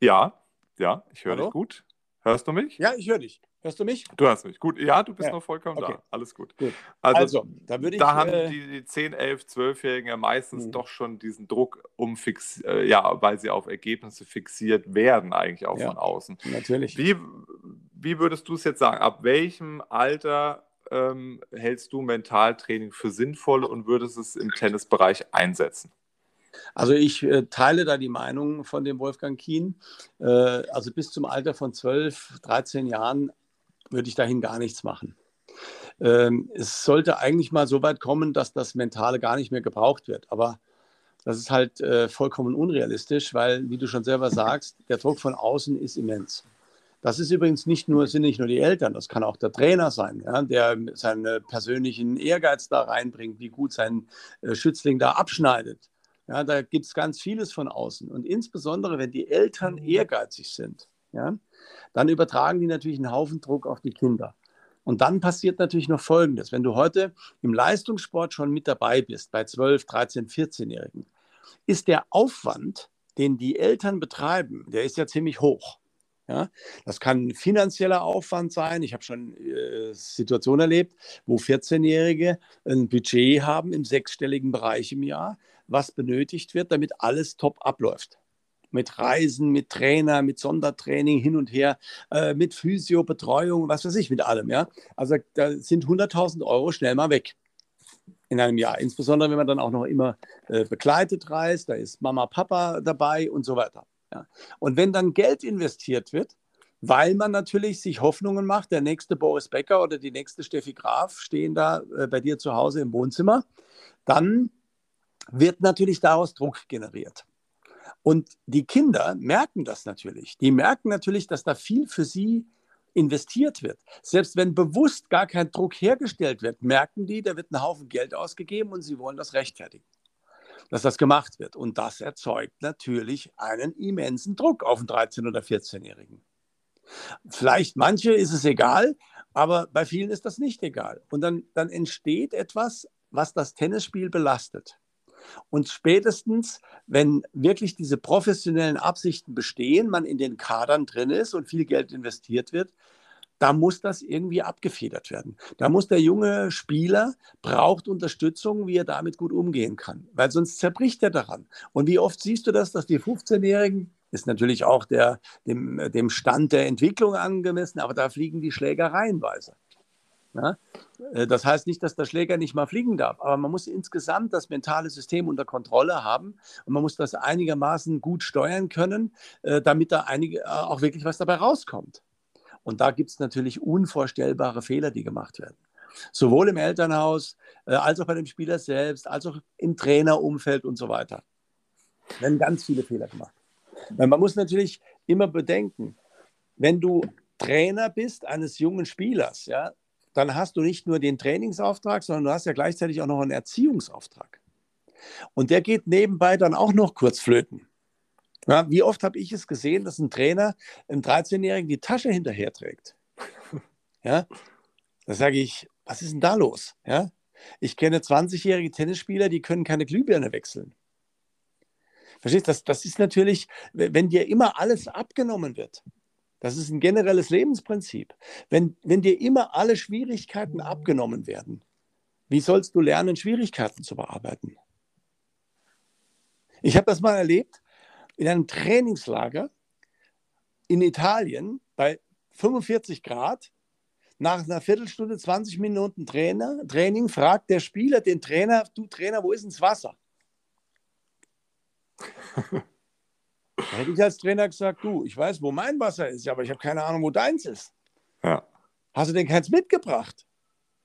Ja, ja, ich höre dich gut. Hörst du mich? Ja, ich höre dich. Hörst du mich? Du hörst mich. Gut, ja, du bist ja. noch vollkommen okay. da. Alles gut. gut. Also, also, da ich. Da haben äh, die, die 10, 11, 12-Jährigen ja meistens mh. doch schon diesen Druck, um fix, äh, ja, weil sie auf Ergebnisse fixiert werden, eigentlich auch ja, von außen. Natürlich. Wie, wie würdest du es jetzt sagen? Ab welchem Alter ähm, hältst du Mentaltraining für sinnvoll und würdest es im Tennisbereich einsetzen? Also ich äh, teile da die Meinung von dem Wolfgang Kien. Äh, also bis zum Alter von 12, 13 Jahren würde ich dahin gar nichts machen. Ähm, es sollte eigentlich mal so weit kommen, dass das Mentale gar nicht mehr gebraucht wird. Aber das ist halt äh, vollkommen unrealistisch, weil, wie du schon selber sagst, der Druck von außen ist immens. Das ist übrigens nicht nur, sind nicht nur die Eltern, das kann auch der Trainer sein, ja, der seinen persönlichen Ehrgeiz da reinbringt, wie gut sein äh, Schützling da abschneidet. Ja, da gibt es ganz vieles von außen. Und insbesondere, wenn die Eltern ehrgeizig sind, ja, dann übertragen die natürlich einen Haufen Druck auf die Kinder. Und dann passiert natürlich noch Folgendes. Wenn du heute im Leistungssport schon mit dabei bist, bei 12, 13, 14-Jährigen, ist der Aufwand, den die Eltern betreiben, der ist ja ziemlich hoch. Ja, das kann finanzieller Aufwand sein. Ich habe schon äh, Situationen erlebt, wo 14-Jährige ein Budget haben im sechsstelligen Bereich im Jahr, was benötigt wird, damit alles top abläuft. Mit Reisen, mit Trainer, mit Sondertraining hin und her, äh, mit Physiobetreuung, was weiß ich, mit allem. Ja? Also da sind 100.000 Euro schnell mal weg in einem Jahr. Insbesondere, wenn man dann auch noch immer äh, begleitet reist, da ist Mama, Papa dabei und so weiter. Ja. Und wenn dann Geld investiert wird, weil man natürlich sich Hoffnungen macht, der nächste Boris Becker oder die nächste Steffi Graf stehen da äh, bei dir zu Hause im Wohnzimmer, dann wird natürlich daraus Druck generiert. Und die Kinder merken das natürlich. Die merken natürlich, dass da viel für sie investiert wird. Selbst wenn bewusst gar kein Druck hergestellt wird, merken die, da wird ein Haufen Geld ausgegeben und sie wollen das rechtfertigen dass das gemacht wird. Und das erzeugt natürlich einen immensen Druck auf einen 13- oder 14-Jährigen. Vielleicht manche ist es egal, aber bei vielen ist das nicht egal. Und dann, dann entsteht etwas, was das Tennisspiel belastet. Und spätestens, wenn wirklich diese professionellen Absichten bestehen, man in den Kadern drin ist und viel Geld investiert wird, da muss das irgendwie abgefedert werden. Da muss der junge Spieler, braucht Unterstützung, wie er damit gut umgehen kann, weil sonst zerbricht er daran. Und wie oft siehst du das, dass die 15-Jährigen, ist natürlich auch der, dem, dem Stand der Entwicklung angemessen, aber da fliegen die Schläger reihenweise. Ja? Äh, das heißt nicht, dass der Schläger nicht mal fliegen darf, aber man muss insgesamt das mentale System unter Kontrolle haben und man muss das einigermaßen gut steuern können, äh, damit da einige, äh, auch wirklich was dabei rauskommt. Und da gibt es natürlich unvorstellbare Fehler, die gemacht werden. Sowohl im Elternhaus, als auch bei dem Spieler selbst, als auch im Trainerumfeld und so weiter. Da werden ganz viele Fehler gemacht. Man muss natürlich immer bedenken, wenn du Trainer bist eines jungen Spielers, ja, dann hast du nicht nur den Trainingsauftrag, sondern du hast ja gleichzeitig auch noch einen Erziehungsauftrag. Und der geht nebenbei dann auch noch kurz flöten. Ja, wie oft habe ich es gesehen, dass ein Trainer einem 13-Jährigen die Tasche hinterher trägt? *laughs* Ja, da sage ich, was ist denn da los? Ja, ich kenne 20-jährige Tennisspieler, die können keine Glühbirne wechseln. Verstehst du? Das, das ist natürlich, wenn dir immer alles abgenommen wird. Das ist ein generelles Lebensprinzip. Wenn, wenn dir immer alle Schwierigkeiten abgenommen werden, wie sollst du lernen, Schwierigkeiten zu bearbeiten? Ich habe das mal erlebt in einem Trainingslager in Italien bei 45 Grad. Nach einer Viertelstunde, 20 Minuten Trainer, Training fragt der Spieler den Trainer, du Trainer, wo ist denn das Wasser? *laughs* da hätte ich als Trainer gesagt, du, ich weiß, wo mein Wasser ist, aber ich habe keine Ahnung, wo deins ist. Ja. Hast du denn keins mitgebracht?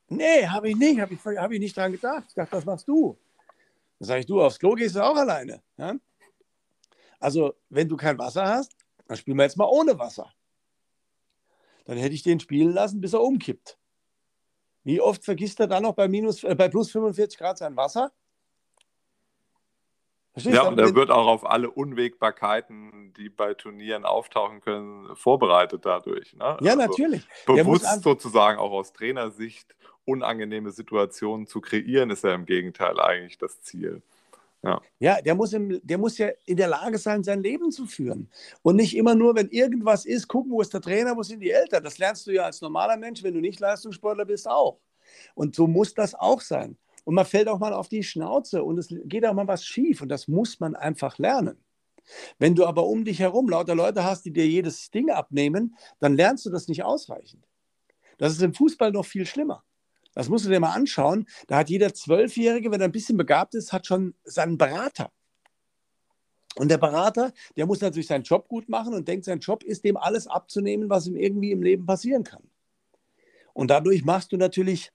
Nee, habe ich nicht, habe ich, hab ich nicht dran gedacht. Ich dachte, was machst du? Dann sage ich, du, aufs Klo gehst du auch alleine. Ja? Also, wenn du kein Wasser hast, dann spielen wir jetzt mal ohne Wasser. Dann hätte ich den spielen lassen, bis er umkippt. Wie oft vergisst er dann noch bei, minus, äh, bei plus 45 Grad sein Wasser? Verstehst ja, und er wird auch auf alle Unwägbarkeiten, die bei Turnieren auftauchen können, vorbereitet dadurch. Ne? Ja, also natürlich. Bewusst sozusagen auch aus Trainersicht unangenehme Situationen zu kreieren, ist ja im Gegenteil eigentlich das Ziel. Ja, ja der, muss im, der muss ja in der Lage sein, sein Leben zu führen. Und nicht immer nur, wenn irgendwas ist, gucken, wo ist der Trainer, wo sind die Eltern. Das lernst du ja als normaler Mensch, wenn du nicht Leistungssportler bist, auch. Und so muss das auch sein. Und man fällt auch mal auf die Schnauze und es geht auch mal was schief. Und das muss man einfach lernen. Wenn du aber um dich herum lauter Leute hast, die dir jedes Ding abnehmen, dann lernst du das nicht ausreichend. Das ist im Fußball noch viel schlimmer. Das musst du dir mal anschauen. Da hat jeder Zwölfjährige, wenn er ein bisschen begabt ist, hat schon seinen Berater. Und der Berater, der muss natürlich seinen Job gut machen und denkt, sein Job ist, dem alles abzunehmen, was ihm irgendwie im Leben passieren kann. Und dadurch machst du natürlich,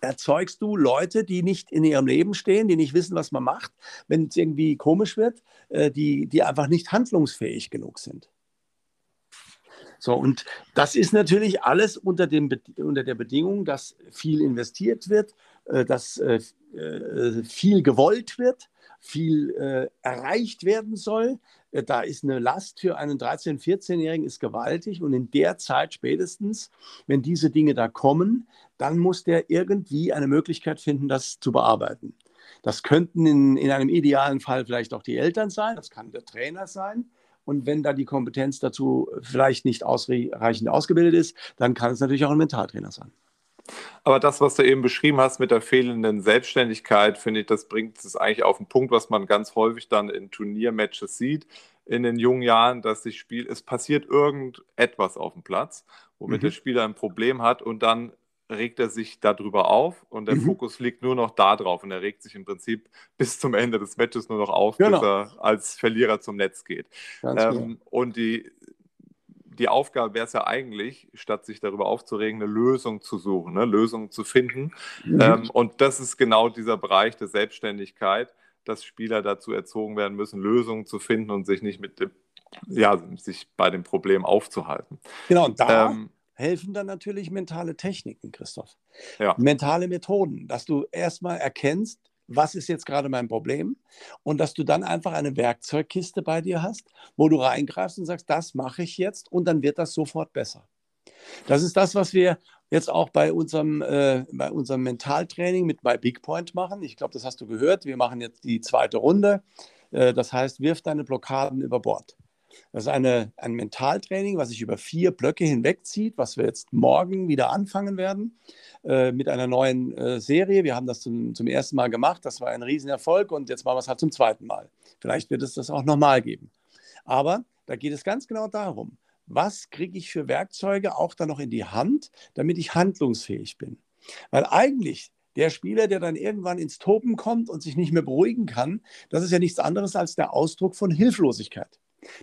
erzeugst du Leute, die nicht in ihrem Leben stehen, die nicht wissen, was man macht, wenn es irgendwie komisch wird, äh, die, die einfach nicht handlungsfähig genug sind. So, und das ist natürlich alles unter, dem, unter der Bedingung, dass viel investiert wird, äh, dass äh, äh, viel gewollt wird, viel äh, erreicht werden soll. Äh, da ist eine Last für einen 13-, 14-Jährigen ist gewaltig und in der Zeit spätestens, wenn diese Dinge da kommen, dann muss der irgendwie eine Möglichkeit finden, das zu bearbeiten. Das könnten in, in einem idealen Fall vielleicht auch die Eltern sein, das kann der Trainer sein. Und wenn da die Kompetenz dazu vielleicht nicht ausreichend ausgebildet ist, dann kann es natürlich auch ein Mentaltrainer sein. Aber das, was du eben beschrieben hast mit der fehlenden Selbstständigkeit, finde ich, das bringt es eigentlich auf den Punkt, was man ganz häufig dann in Turniermatches sieht in den jungen Jahren, dass sich Spiel, es passiert irgendetwas auf dem Platz, womit mhm. der Spieler ein Problem hat und dann regt er sich darüber auf und der mhm. Fokus liegt nur noch da drauf und er regt sich im Prinzip *laughs* bis zum Ende des Matches nur noch auf, genau. bis er als Verlierer zum Netz geht. Ähm, genau. Und die, die Aufgabe wäre es ja eigentlich, statt sich darüber aufzuregen, eine Lösung zu suchen, eine Lösung zu finden. Mhm. Ähm, und das ist genau dieser Bereich der Selbstständigkeit, dass Spieler dazu erzogen werden müssen, Lösungen zu finden und sich nicht mit dem, ja, sich bei dem Problem aufzuhalten. Genau, und da ähm, helfen dann natürlich mentale Techniken, Christoph. Ja. Mentale Methoden, dass du erstmal erkennst, was ist jetzt gerade mein Problem und dass du dann einfach eine Werkzeugkiste bei dir hast, wo du reingreifst und sagst, das mache ich jetzt und dann wird das sofort besser. Das ist das, was wir jetzt auch bei unserem, äh, bei unserem Mentaltraining mit My Big Point machen. Ich glaube, das hast du gehört. Wir machen jetzt die zweite Runde. Äh, das heißt, wirf deine Blockaden über Bord. Das ist eine, ein Mentaltraining, was sich über vier Blöcke hinwegzieht, was wir jetzt morgen wieder anfangen werden äh, mit einer neuen äh, Serie. Wir haben das zum, zum ersten Mal gemacht, das war ein Riesenerfolg und jetzt machen wir es halt zum zweiten Mal. Vielleicht wird es das auch nochmal geben. Aber da geht es ganz genau darum, was kriege ich für Werkzeuge auch dann noch in die Hand, damit ich handlungsfähig bin. Weil eigentlich der Spieler, der dann irgendwann ins Toben kommt und sich nicht mehr beruhigen kann, das ist ja nichts anderes als der Ausdruck von Hilflosigkeit.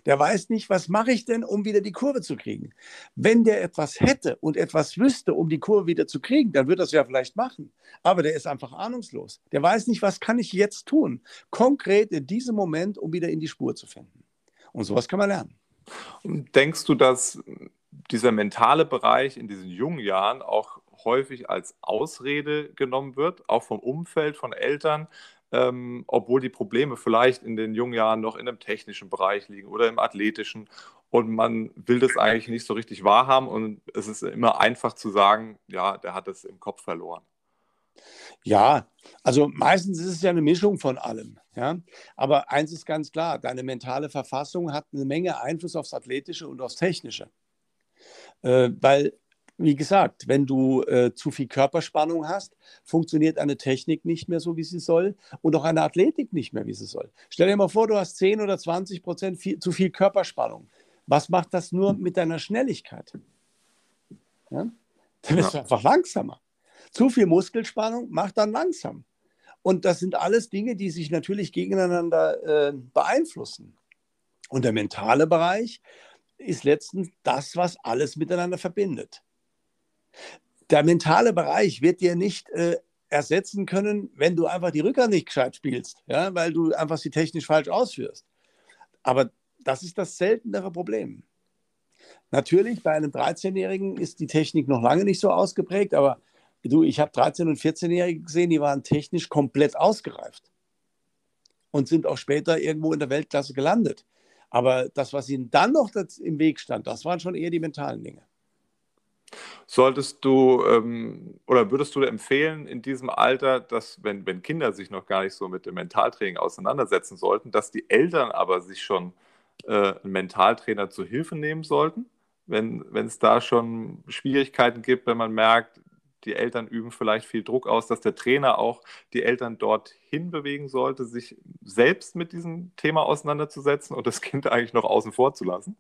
Der weiß nicht, was mache ich denn, um wieder die Kurve zu kriegen. Wenn der etwas hätte und etwas wüsste, um die Kurve wieder zu kriegen, dann würde das ja vielleicht machen. Aber der ist einfach ahnungslos. Der weiß nicht, was kann ich jetzt tun, konkret in diesem Moment, um wieder in die Spur zu finden. Und sowas kann man lernen. Und denkst du, dass dieser mentale Bereich in diesen jungen Jahren auch häufig als Ausrede genommen wird, auch vom Umfeld, von Eltern, ähm, obwohl die Probleme vielleicht in den jungen Jahren noch in einem technischen Bereich liegen oder im athletischen. Und man will das eigentlich nicht so richtig wahrhaben und es ist immer einfach zu sagen, ja, der hat es im Kopf verloren. Ja, also meistens ist es ja eine Mischung von allem. Ja? Aber eins ist ganz klar, deine mentale Verfassung hat eine Menge Einfluss aufs Athletische und aufs Technische. Äh, weil wie gesagt, wenn du äh, zu viel Körperspannung hast, funktioniert eine Technik nicht mehr so, wie sie soll und auch eine Athletik nicht mehr, wie sie soll. Stell dir mal vor, du hast 10 oder 20 Prozent viel, zu viel Körperspannung. Was macht das nur mit deiner Schnelligkeit? Ja? Dann bist ja. du einfach langsamer. Zu viel Muskelspannung macht dann langsam. Und das sind alles Dinge, die sich natürlich gegeneinander äh, beeinflussen. Und der mentale Bereich ist letztens das, was alles miteinander verbindet. Der mentale Bereich wird dir nicht äh, ersetzen können, wenn du einfach die Rückhand nicht gescheit spielst, ja, weil du einfach sie technisch falsch ausführst. Aber das ist das seltenere Problem. Natürlich, bei einem 13-Jährigen ist die Technik noch lange nicht so ausgeprägt, aber du, ich habe 13- und 14-Jährige gesehen, die waren technisch komplett ausgereift und sind auch später irgendwo in der Weltklasse gelandet. Aber das, was ihnen dann noch im Weg stand, das waren schon eher die mentalen Dinge. Solltest du ähm, oder würdest du empfehlen in diesem Alter, dass, wenn, wenn Kinder sich noch gar nicht so mit dem Mentaltraining auseinandersetzen sollten, dass die Eltern aber sich schon äh, einen Mentaltrainer zu Hilfe nehmen sollten? Wenn es da schon Schwierigkeiten gibt, wenn man merkt, die Eltern üben vielleicht viel Druck aus, dass der Trainer auch die Eltern dorthin bewegen sollte, sich selbst mit diesem Thema auseinanderzusetzen und das Kind *laughs* eigentlich noch außen vor zu lassen?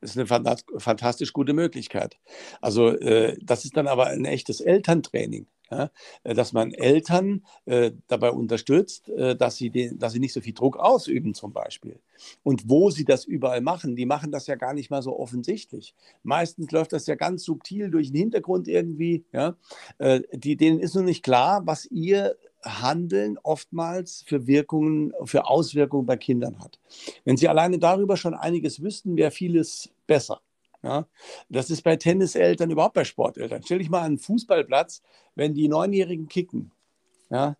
Ist eine fantastisch gute Möglichkeit. Also äh, das ist dann aber ein echtes Elterntraining, ja? Äh, dass man Eltern äh, dabei unterstützt, äh, dass, sie den, dass sie nicht so viel Druck ausüben zum Beispiel. Und wo sie das überall machen, die machen das ja gar nicht mal so offensichtlich. Meistens läuft das ja ganz subtil durch den Hintergrund irgendwie. Ja? Äh, die, denen ist nur nicht klar, was ihr Handeln oftmals für Wirkungen, für Auswirkungen bei Kindern hat. Wenn Sie alleine darüber schon einiges wüssten, wäre vieles besser. Ja, das ist bei Tenniseltern, überhaupt bei Sporteltern. Stell dich mal an einen Fußballplatz, wenn die Neunjährigen kicken. Ja,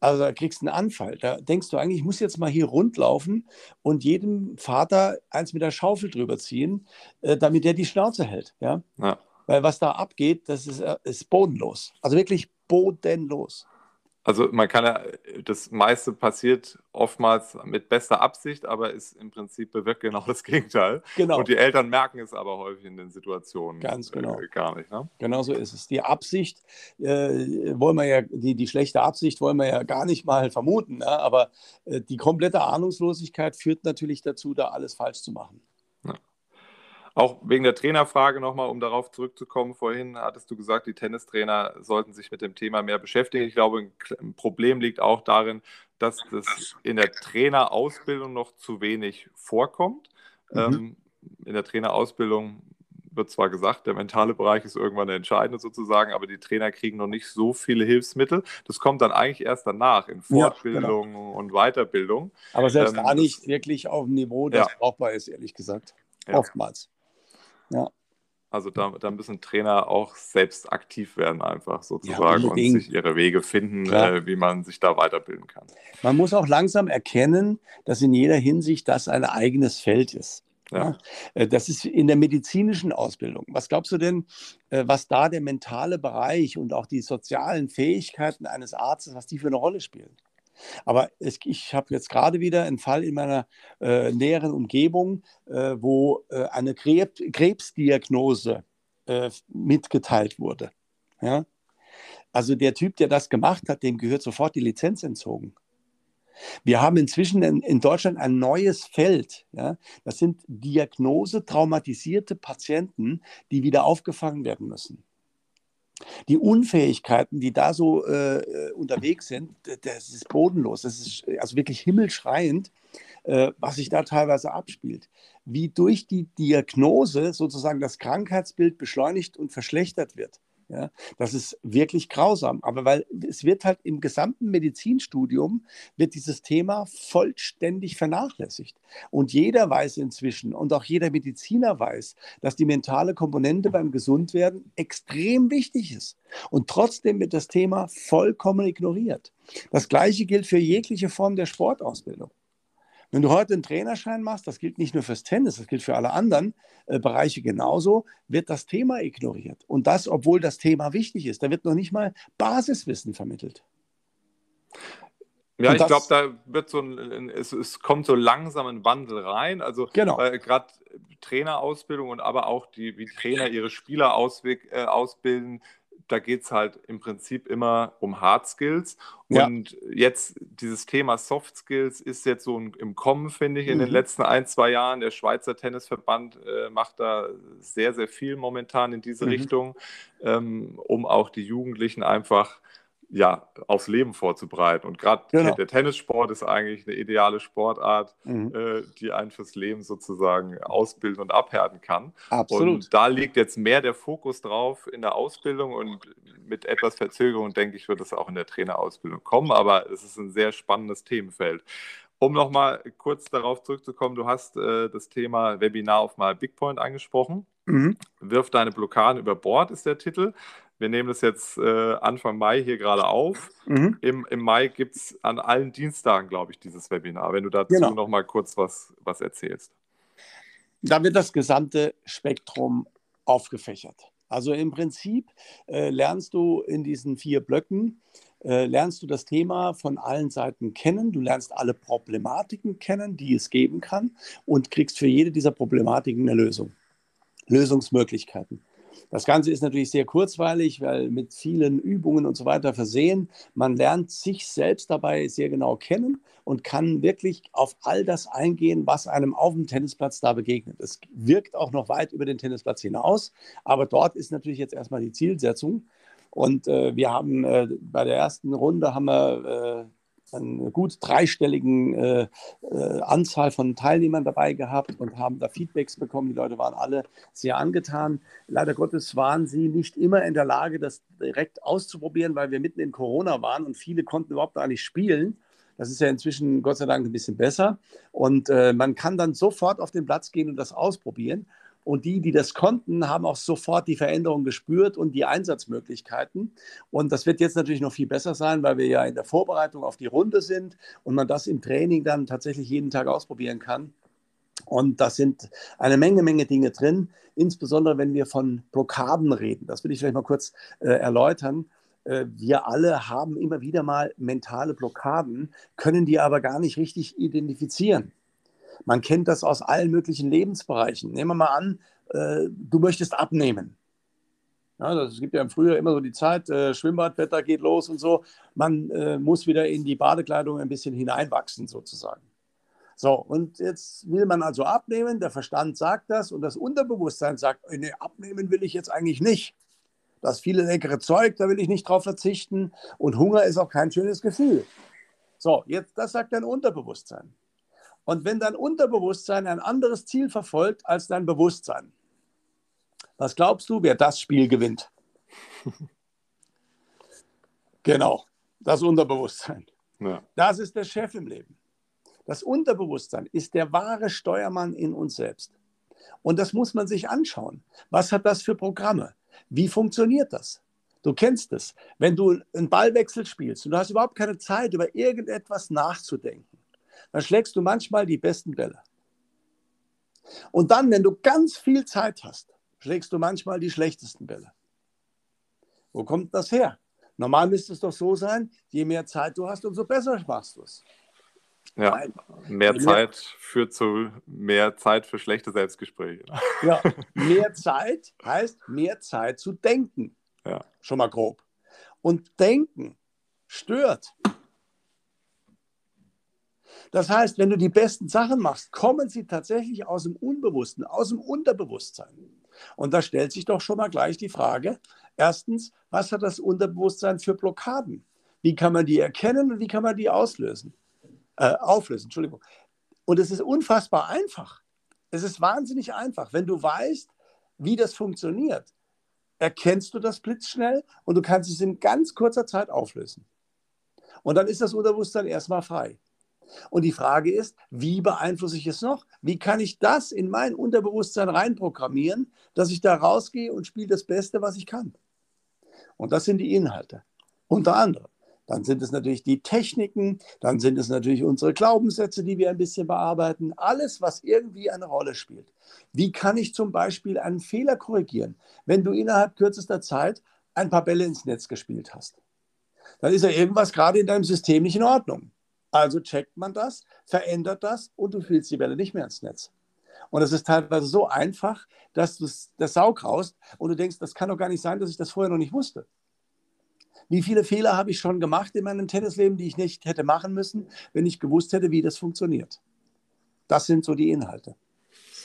Also da kriegst du einen Anfall. Da denkst du eigentlich, ich muss jetzt mal hier rundlaufen und jedem Vater eins mit der Schaufel drüber ziehen, äh, damit der die Schnauze hält. Ja? ja. Weil was da abgeht, das ist, äh, ist bodenlos. Also wirklich bodenlos. Also man kann ja, das meiste passiert oftmals mit bester Absicht, aber ist im Prinzip bewirkt genau das Gegenteil. Genau. Und die Eltern merken es aber häufig in den Situationen Ganz genau. Äh, gar nicht. Ne? Genau so ist es. Die Absicht äh, wollen wir ja, die, die schlechte Absicht wollen wir ja gar nicht mal vermuten, ne? aber äh, die komplette Ahnungslosigkeit führt natürlich dazu, da alles falsch zu machen. Auch wegen der Trainerfrage nochmal, um darauf zurückzukommen, vorhin hattest du gesagt, die Tennistrainer sollten sich mit dem Thema mehr beschäftigen. Ich glaube, ein Problem liegt auch darin, dass das in der Trainerausbildung noch zu wenig vorkommt. Mhm. Ähm, in der Trainerausbildung wird zwar gesagt, der mentale Bereich ist irgendwann der entscheidende sozusagen, aber die Trainer kriegen noch nicht so viele Hilfsmittel. Das kommt dann eigentlich erst danach in Fortbildung ja, genau. und Weiterbildung. Aber selbst ähm, gar nicht wirklich auf dem Niveau, das ja. brauchbar ist, ehrlich gesagt. Ja. Oftmals. Ja. Also da, da, müssen Trainer auch selbst aktiv werden, einfach sozusagen ja, und sich ihre Wege finden, äh, wie man sich da weiterbilden kann. Man muss auch langsam erkennen, dass in jeder Hinsicht das ein eigenes Feld ist. Ja. ja. Äh, das ist in der medizinischen Ausbildung. Was glaubst du denn, äh, was da der mentale Bereich und auch die sozialen Fähigkeiten eines Arztes, was die für eine Rolle spielen? Aber es, ich habe jetzt gerade wieder einen Fall in meiner äh, näheren Umgebung, äh, wo äh, eine Krebs Krebsdiagnose äh, mitgeteilt wurde. Ja? Also der Typ, der das gemacht hat, dem gehört sofort die Lizenz entzogen. Wir haben inzwischen in, in Deutschland ein neues Feld. Ja? Das sind Diagnose traumatisierte Patienten, die wieder aufgefangen werden müssen. Die Unfähigkeiten, die da so äh, äh unterwegs sind, das ist bodenlos. Das ist also wirklich himmelschreiend, äh, was sich da teilweise abspielt. Wie durch die Diagnose sozusagen das Krankheitsbild beschleunigt und verschlechtert wird. Ja, das ist wirklich grausam. Aber weil es wird halt im gesamten Medizinstudium wird dieses Thema vollständig vernachlässigt. Und jeder weiß inzwischen und auch jeder Mediziner weiß, dass die mentale Komponente beim Gesundwerden extrem wichtig ist. Und trotzdem wird das Thema vollkommen ignoriert. Das Gleiche gilt für jegliche Form der Sportausbildung. Wenn du heute einen Trainerschein machst, das gilt nicht nur fürs Tennis, das gilt für alle anderen äh, Bereiche genauso, wird das Thema ignoriert. Und das, obwohl das Thema wichtig ist. Da wird noch nicht mal Basiswissen vermittelt. Ja, ich glaube, da wird so ein, es, es, kommt so langsam ein Wandel rein. Also genau. äh, gerade Trainerausbildung und aber auch die, wie Trainer ihre Spieler ausweg, äh, ausbilden, da geht es halt im Prinzip immer um Hard Skills. Und ja. jetzt dieses Thema Soft Skills ist jetzt so im Kommen, finde ich, in mhm. den letzten ein, zwei Jahren. Der Schweizer Tennisverband äh, macht da sehr, sehr viel momentan in diese mhm. Richtung, ähm, um auch die Jugendlichen einfach ja, aufs Leben vorzubereiten. Und gerade genau. der Tennissport ist eigentlich eine ideale Sportart, mhm. äh, die einen fürs Leben sozusagen ausbilden und abhärten kann. Absolut. Und da liegt jetzt mehr der Fokus drauf in der Ausbildung und mit etwas Verzögerung, denke ich, wird es auch in der Trainerausbildung kommen. Aber es ist ein sehr spannendes Themenfeld. Um nochmal kurz darauf zurückzukommen, du hast äh, das Thema Webinar auf mal Bigpoint angesprochen. Mhm. Wirf deine Blockaden über Bord ist der Titel. Wir nehmen das jetzt äh, Anfang Mai hier gerade auf. Mhm. Im, Im Mai gibt es an allen Dienstagen, glaube ich, dieses Webinar. Wenn du dazu genau. noch mal kurz was, was erzählst. Da wird das gesamte Spektrum aufgefächert. Also im Prinzip äh, lernst du in diesen vier Blöcken, äh, lernst du das Thema von allen Seiten kennen. Du lernst alle Problematiken kennen, die es geben kann und kriegst für jede dieser Problematiken eine Lösung. Lösungsmöglichkeiten. Das Ganze ist natürlich sehr kurzweilig, weil mit vielen Übungen und so weiter versehen. Man lernt sich selbst dabei sehr genau kennen und kann wirklich auf all das eingehen, was einem auf dem Tennisplatz da begegnet. Es wirkt auch noch weit über den Tennisplatz hinaus, aber dort ist natürlich jetzt erstmal die Zielsetzung. Und äh, wir haben äh, bei der ersten Runde haben wir äh, eine gut dreistelligen äh, äh, Anzahl von Teilnehmern dabei gehabt und haben da Feedbacks bekommen. Die Leute waren alle sehr angetan. Leider Gottes waren sie nicht immer in der Lage, das direkt auszuprobieren, weil wir mitten in Corona waren und viele konnten überhaupt gar nicht spielen. Das ist ja inzwischen Gott sei Dank ein bisschen besser. Und äh, man kann dann sofort auf den Platz gehen und das ausprobieren. Und die, die das konnten, haben auch sofort die Veränderung gespürt und die Einsatzmöglichkeiten. Und das wird jetzt natürlich noch viel besser sein, weil wir ja in der Vorbereitung auf die Runde sind und man das im Training dann tatsächlich jeden Tag ausprobieren kann. Und da sind eine Menge, Menge Dinge drin, insbesondere wenn wir von Blockaden reden. Das will ich vielleicht mal kurz äh, erläutern. Äh, wir alle haben immer wieder mal mentale Blockaden, können die aber gar nicht richtig identifizieren. Man kennt das aus allen möglichen Lebensbereichen. Nehmen wir mal an, äh, du möchtest abnehmen. Ja, das gibt ja im Frühjahr immer so die Zeit, äh, Schwimmbadwetter geht los und so. Man äh, muss wieder in die Badekleidung ein bisschen hineinwachsen sozusagen. So, und jetzt will man also abnehmen, der Verstand sagt das und das Unterbewusstsein sagt, nee, abnehmen will ich jetzt eigentlich nicht. Das viele leckere Zeug, da will ich nicht drauf verzichten und Hunger ist auch kein schönes Gefühl. So, jetzt, das sagt dein Unterbewusstsein. Und wenn dein Unterbewusstsein ein anderes Ziel verfolgt als dein Bewusstsein, was glaubst du, wer das Spiel gewinnt? *laughs* genau, das Unterbewusstsein. Ja. Das ist der Chef im Leben. Das Unterbewusstsein ist der wahre Steuermann in uns selbst. Und das muss man sich anschauen. Was hat das für Programme? Wie funktioniert das? Du kennst es. Wenn du einen Ballwechsel spielst und du hast überhaupt keine Zeit, über irgendetwas nachzudenken, dann schlägst du manchmal die besten Bälle. Und dann, wenn du ganz viel Zeit hast, schlägst du manchmal die schlechtesten Bälle. Wo kommt das her? Normal müsste es doch so sein, je mehr Zeit du hast, umso besser machst du es. Ja, mehr Zeit führt zu mehr Zeit für schlechte Selbstgespräche. Ja, *laughs* mehr Zeit heißt mehr Zeit zu denken. Ja. Schon mal grob. Und denken stört. Das heißt, wenn du die besten Sachen machst, kommen sie tatsächlich aus dem Unbewussten, aus dem Unterbewusstsein. Und da stellt sich doch schon mal gleich die Frage, erstens, was hat das Unterbewusstsein für Blockaden? Wie kann man die erkennen und wie kann man die auslösen? äh, auflösen. Entschuldigung. Und es ist unfassbar einfach. Es ist wahnsinnig einfach. Wenn du weißt, wie das funktioniert, erkennst du das blitzschnell und du kannst es in ganz kurzer Zeit auflösen. Und dann ist das Unterbewusstsein erstmal frei. Und die Frage ist, wie beeinflusse ich es noch? Wie kann ich das in mein Unterbewusstsein reinprogrammieren, dass ich da rausgehe und spiele das Beste, was ich kann? Und das sind die Inhalte. Unter anderem dann sind es natürlich die Techniken, dann sind es natürlich unsere Glaubenssätze, die wir ein bisschen bearbeiten, alles, was irgendwie eine Rolle spielt. Wie kann ich zum Beispiel einen Fehler korrigieren, wenn du innerhalb kürzester Zeit ein paar Bälle ins Netz gespielt hast? Dann ist ja irgendwas gerade in deinem System nicht in Ordnung. Also checkt man das, verändert das und du spielst die Bälle nicht mehr ins Netz. Und es ist teilweise so einfach, dass du das Saug raust und du denkst, das kann doch gar nicht sein, dass ich das vorher noch nicht wusste. Wie viele Fehler habe ich schon gemacht in meinem Tennisleben, die ich nicht hätte machen müssen, wenn ich gewusst hätte, wie das funktioniert? Das sind so die Inhalte.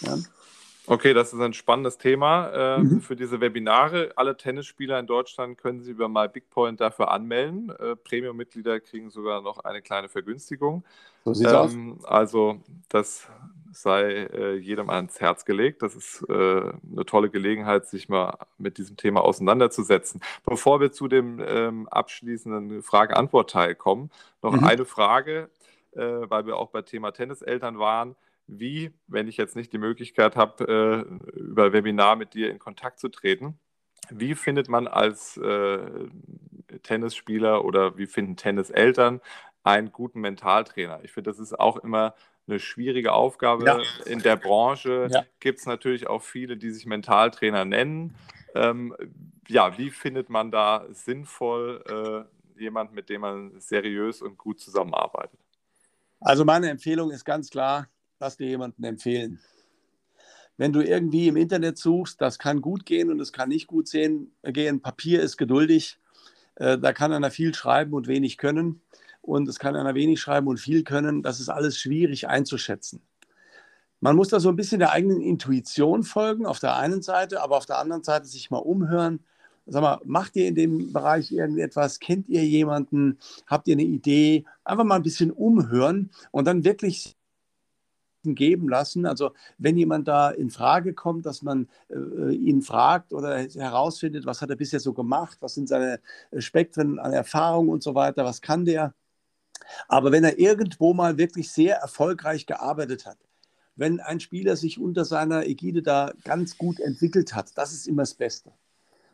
Ja. Okay, das ist ein spannendes Thema äh, mhm. für diese Webinare. Alle Tennisspieler in Deutschland können sich über MyBigPoint dafür anmelden. Äh, Premium-Mitglieder kriegen sogar noch eine kleine Vergünstigung. So sieht ähm, aus. Also das sei äh, jedem ans Herz gelegt. Das ist äh, eine tolle Gelegenheit, sich mal mit diesem Thema auseinanderzusetzen. Bevor wir zu dem ähm, abschließenden Frage-Antwort-Teil kommen, noch mhm. eine Frage, äh, weil wir auch bei Thema Tenniseltern waren. Wie, wenn ich jetzt nicht die Möglichkeit habe, äh, über Webinar mit dir in Kontakt zu treten, wie findet man als äh, Tennisspieler oder wie finden Tenniseltern einen guten Mentaltrainer? Ich finde, das ist auch immer eine schwierige Aufgabe. Ja. In der Branche ja. gibt es natürlich auch viele, die sich Mentaltrainer nennen. Ähm, ja, wie findet man da sinnvoll äh, jemand, mit dem man seriös und gut zusammenarbeitet? Also meine Empfehlung ist ganz klar, lass dir jemanden empfehlen. Wenn du irgendwie im Internet suchst, das kann gut gehen und es kann nicht gut gehen. Papier ist geduldig. Äh, da kann einer viel schreiben und wenig können und es kann einer wenig schreiben und viel können. Das ist alles schwierig einzuschätzen. Man muss da so ein bisschen der eigenen Intuition folgen, auf der einen Seite, aber auf der anderen Seite sich mal umhören. Sag mal, macht ihr in dem Bereich irgendetwas? Kennt ihr jemanden? Habt ihr eine Idee? Einfach mal ein bisschen umhören und dann wirklich geben lassen. Also wenn jemand da in Frage kommt, dass man äh, ihn fragt oder herausfindet, was hat er bisher so gemacht, was sind seine Spektren an Erfahrung und so weiter, was kann der, aber wenn er irgendwo mal wirklich sehr erfolgreich gearbeitet hat, wenn ein Spieler sich unter seiner Ägide da ganz gut entwickelt hat. Das ist immer das Beste.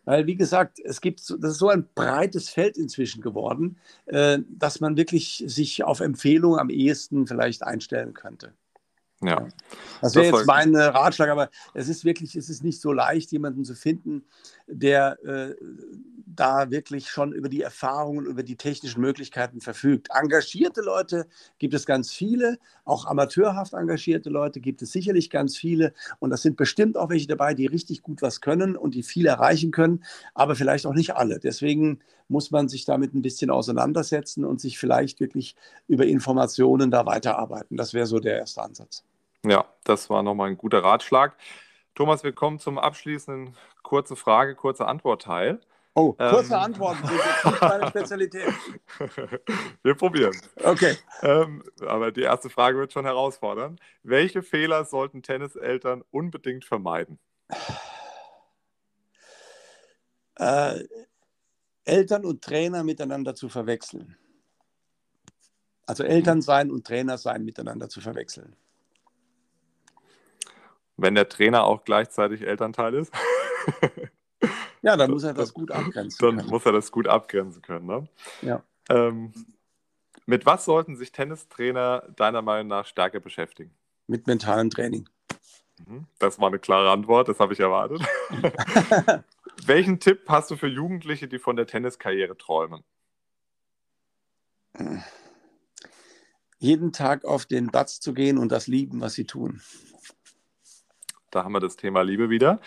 Weil, wie gesagt, es gibt, das ist so ein breites Feld inzwischen geworden, äh, dass man wirklich sich auf Empfehlungen am ehesten vielleicht einstellen könnte. Ja. Das wäre jetzt mein äh, Ratschlag, aber es ist wirklich, es ist nicht so leicht, jemanden zu finden, der äh, da wirklich schon über die Erfahrungen, über die technischen Möglichkeiten verfügt. Engagierte Leute gibt es ganz viele, auch amateurhaft engagierte Leute gibt es sicherlich ganz viele und das sind bestimmt auch welche dabei, die richtig gut was können und die viel erreichen können, aber vielleicht auch nicht alle. Deswegen muss man sich damit ein bisschen auseinandersetzen und sich vielleicht wirklich über Informationen da weiterarbeiten. Das wäre so der erste Ansatz. Ja, das war nochmal ein guter Ratschlag. Thomas, wir kommen zum abschließenden kurze Frage, kurze Antwort-Teil. Oh, kurze ähm, Antworten sind jetzt nicht meine *laughs* Spezialität. Wir probieren. Okay. Ähm, aber die erste Frage wird schon herausfordern. Welche Fehler sollten Tenniseltern unbedingt vermeiden? Äh, Eltern und Trainer miteinander zu verwechseln. Also Eltern sein und Trainer sein miteinander zu verwechseln. Wenn der Trainer auch gleichzeitig Elternteil ist? *laughs* Ja, dann muss er das gut abgrenzen Dann können. muss er das gut abgrenzen können. Ne? Ja. Ähm, mit was sollten sich Tennistrainer deiner Meinung nach stärker beschäftigen? Mit mentalem Training. Mhm. Das war eine klare Antwort, das habe ich erwartet. *laughs* Welchen Tipp hast du für Jugendliche, die von der Tenniskarriere träumen? Jeden Tag auf den Platz zu gehen und das lieben, was sie tun. Da haben wir das Thema Liebe wieder.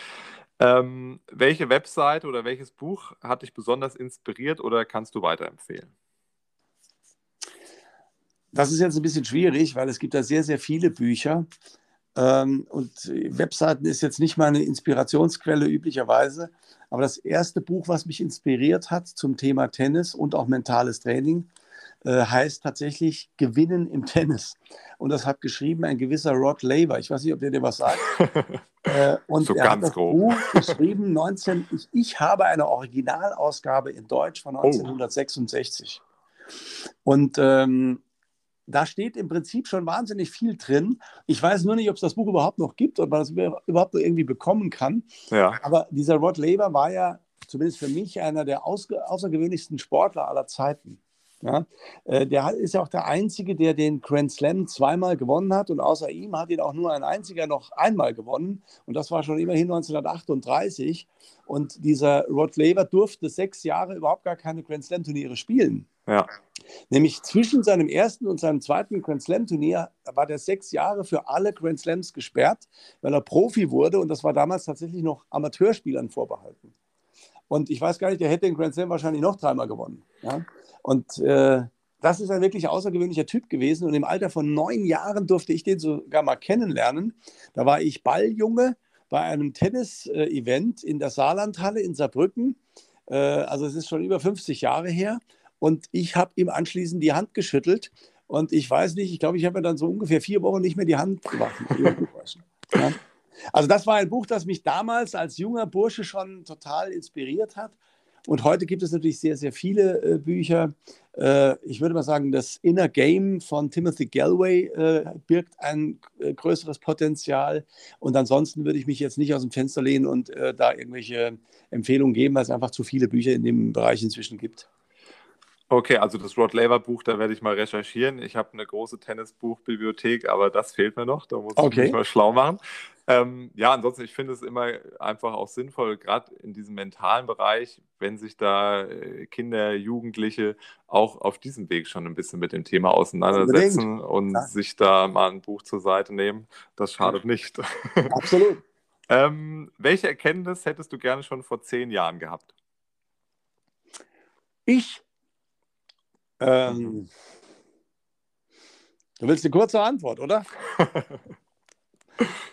Ähm, welche Website oder welches Buch hat dich besonders inspiriert oder kannst du weiterempfehlen? Das ist jetzt ein bisschen schwierig, weil es gibt da sehr, sehr viele Bücher. Ähm, und Webseiten ist jetzt nicht meine Inspirationsquelle üblicherweise. Aber das erste Buch, was mich inspiriert hat zum Thema Tennis und auch mentales Training, äh, heißt tatsächlich Gewinnen im Tennis. Und das hat geschrieben ein gewisser Rod Laver. Ich weiß nicht, ob der dir was sagt. *laughs* äh, und so er ganz hat das grob. Buch geschrieben, 19, ich, ich, habe eine Originalausgabe in Deutsch von 1966. Oh. Und ähm, da steht im Prinzip schon wahnsinnig viel drin. Ich weiß nur nicht, ob es das Buch überhaupt noch gibt oder man das überhaupt noch irgendwie bekommen kann. Ja. Aber dieser Rod Laver war ja zumindest für mich einer der außergewöhnlichsten Sportler aller Zeiten. Ja, äh, der ist ja auch der Einzige, der den Grand Slam zweimal gewonnen hat und außer ihm hat ihn auch nur ein einziger noch einmal gewonnen und das war schon immerhin 1938 und dieser Rod Laver durfte sechs Jahre überhaupt gar keine Grand Slam Turniere spielen. Ja. Nämlich zwischen seinem ersten und seinem zweiten Grand Slam Turnier war der sechs Jahre für alle Grand Slams gesperrt, weil er Profi wurde und das war damals tatsächlich noch Amateurspielern vorbehalten. Und ich weiß gar nicht, der hätte den Grand Slam wahrscheinlich noch dreimal gewonnen. Ja? Und äh, das ist ein wirklich außergewöhnlicher Typ gewesen. Und im Alter von neun Jahren durfte ich den sogar mal kennenlernen. Da war ich Balljunge bei einem Tennis-Event in der Saarlandhalle in Saarbrücken. Äh, also es ist schon über 50 Jahre her. Und ich habe ihm anschließend die Hand geschüttelt. Und ich weiß nicht, ich glaube, ich habe mir dann so ungefähr vier Wochen nicht mehr die Hand gewaschen. *laughs* ja. Also das war ein Buch, das mich damals als junger Bursche schon total inspiriert hat. Und heute gibt es natürlich sehr, sehr viele äh, Bücher. Äh, ich würde mal sagen, das Inner Game von Timothy Galway äh, birgt ein äh, größeres Potenzial. Und ansonsten würde ich mich jetzt nicht aus dem Fenster lehnen und äh, da irgendwelche Empfehlungen geben, weil es einfach zu viele Bücher in dem Bereich inzwischen gibt. Okay, also das Rod Laver Buch, da werde ich mal recherchieren. Ich habe eine große Tennisbuchbibliothek, aber das fehlt mir noch. Da muss okay. ich mich mal schlau machen. Ähm, ja, ansonsten, ich finde es immer einfach auch sinnvoll, gerade in diesem mentalen Bereich, wenn sich da äh, Kinder, Jugendliche auch auf diesem Weg schon ein bisschen mit dem Thema auseinandersetzen Unbedingt. und ja. sich da mal ein Buch zur Seite nehmen. Das schadet nicht. *laughs* Absolut. ähm, welche Erkenntnis hättest du gerne schon vor zehn Jahren gehabt? Ich. Ähm, du willst eine kurze Antwort, oder? *laughs*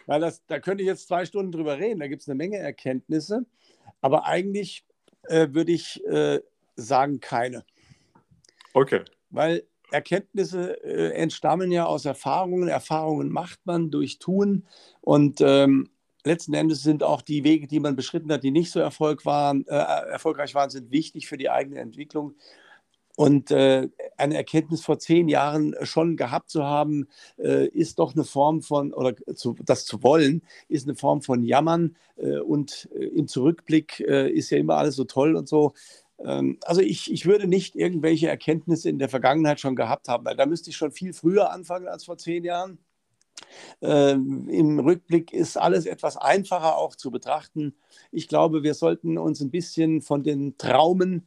Weil das, da könnte ich jetzt zwei Stunden drüber reden. Da gibt es eine Menge Erkenntnisse. Aber eigentlich äh, würde ich äh, sagen, keine. Okay. Weil Erkenntnisse äh, entstammen ja aus Erfahrungen. Erfahrungen macht man durch Tun. Und ähm, letzten Endes sind auch die Wege, die man beschritten hat, die nicht so Erfolg waren, äh, erfolgreich waren, sind wichtig für die eigene Entwicklung. Und äh, eine Erkenntnis vor zehn Jahren schon gehabt zu haben, äh, ist doch eine Form von, oder zu, das zu wollen, ist eine Form von Jammern. Äh, und äh, im Zurückblick äh, ist ja immer alles so toll und so. Ähm, also ich, ich würde nicht irgendwelche Erkenntnisse in der Vergangenheit schon gehabt haben, weil da müsste ich schon viel früher anfangen als vor zehn Jahren. Ähm, Im Rückblick ist alles etwas einfacher auch zu betrachten. Ich glaube, wir sollten uns ein bisschen von den Traumen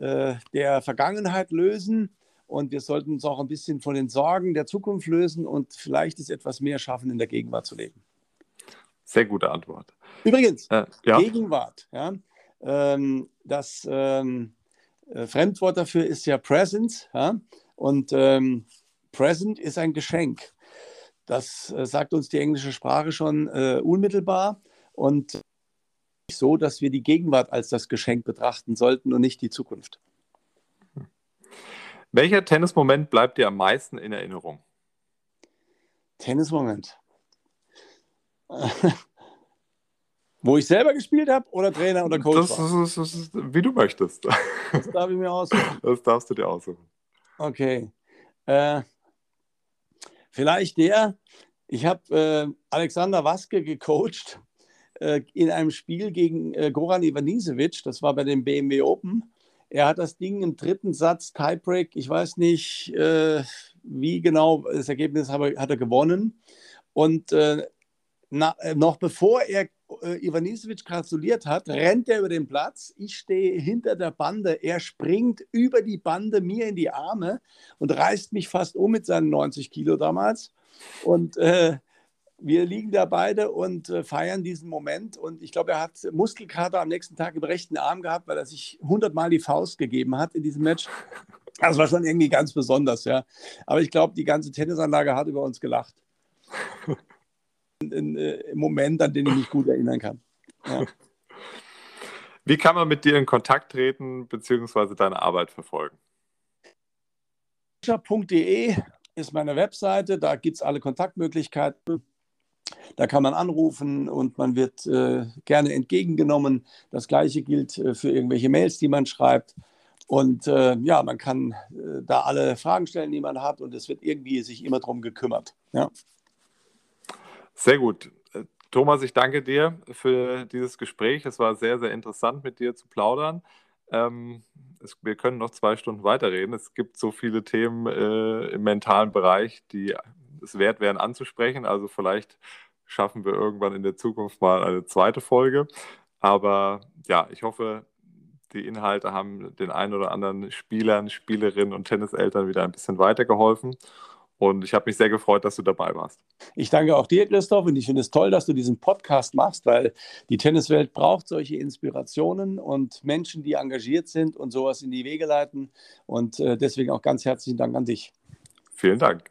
äh, der Vergangenheit lösen und wir sollten uns auch ein bisschen von den Sorgen der Zukunft lösen und vielleicht ist etwas mehr schaffen, in der Gegenwart zu leben. Sehr gute Antwort. Übrigens, äh, ja. Gegenwart. Ja, ähm, das ähm, äh, Fremdwort dafür ist ja Present. Ja? Und ähm, Present ist ein Geschenk. Das äh, sagt uns die englische Sprache schon äh, unmittelbar. Und so, dass wir die Gegenwart als das Geschenk betrachten sollten und nicht die Zukunft. Welcher Tennismoment bleibt dir am meisten in Erinnerung? Tennismoment. *laughs* Wo ich selber gespielt habe oder Trainer oder Coach? Das, das, das, wie du möchtest. Das darf ich mir aussuchen. *laughs* Das darfst du dir aussuchen. Okay. Äh, vielleicht der, ich habe äh, Alexander Waske gecoacht in einem Spiel gegen äh, Goran Ivanisevic, das war bei dem BMW Open. Er hat das Ding im dritten Satz, Tiebreak, ich weiß nicht, äh, wie genau das Ergebnis hat er gewonnen. Und äh, na, noch bevor er äh, Ivanisevic gratuliert hat, rennt er über den Platz. Ich stehe hinter der Bande. Er springt über die Bande mir in die Arme und reißt mich fast um mit seinen 90 Kilo damals. Und äh, wir liegen da beide und äh, feiern diesen Moment. Und ich glaube, er hat Muskelkater am nächsten Tag im rechten Arm gehabt, weil er sich 100 Mal die Faust gegeben hat in diesem Match. Das war schon irgendwie ganz besonders, ja. Aber ich glaube, die ganze Tennisanlage hat über uns gelacht ein, äh, Moment, an den ich mich gut erinnern kann. Ja. Wie kann man mit dir in Kontakt treten bzw. deine Arbeit verfolgen? .de ist meine Webseite, da gibt es alle Kontaktmöglichkeiten. Da kann man anrufen und man wird äh, gerne entgegengenommen. Das gleiche gilt äh, für irgendwelche Mails, die man schreibt. Und äh, ja, man kann äh, da alle Fragen stellen, die man hat und es wird irgendwie sich immer darum gekümmert. Ja. Sehr gut. Äh, Thomas, ich danke dir für dieses Gespräch. Es war sehr, sehr interessant, mit dir zu plaudern. Ähm, es, wir können noch zwei Stunden weiterreden. Es gibt so viele Themen äh, im mentalen Bereich, die es wert wären anzusprechen. Also vielleicht schaffen wir irgendwann in der Zukunft mal eine zweite Folge. Aber ja, ich hoffe, die Inhalte haben den einen oder anderen Spielern, Spielerinnen und Tenniseltern wieder ein bisschen weitergeholfen. Und ich habe mich sehr gefreut, dass du dabei warst. Ich danke auch dir, Christoph. Und ich finde es toll, dass du diesen Podcast machst, weil die Tenniswelt braucht solche Inspirationen und Menschen, die engagiert sind und sowas in die Wege leiten. Und äh, deswegen auch ganz herzlichen Dank an dich. Vielen Dank.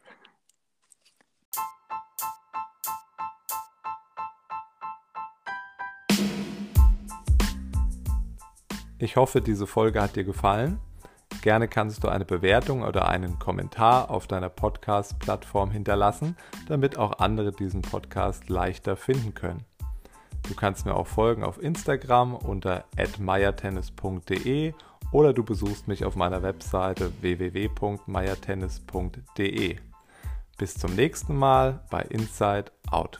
Ich hoffe, diese Folge hat dir gefallen. Gerne kannst du eine Bewertung oder einen Kommentar auf deiner Podcast-Plattform hinterlassen, damit auch andere diesen Podcast leichter finden können. Du kannst mir auch folgen auf Instagram unter @meiertennis.de oder du besuchst mich auf meiner Webseite www.meiertennis.de. Bis zum nächsten Mal bei Inside Out.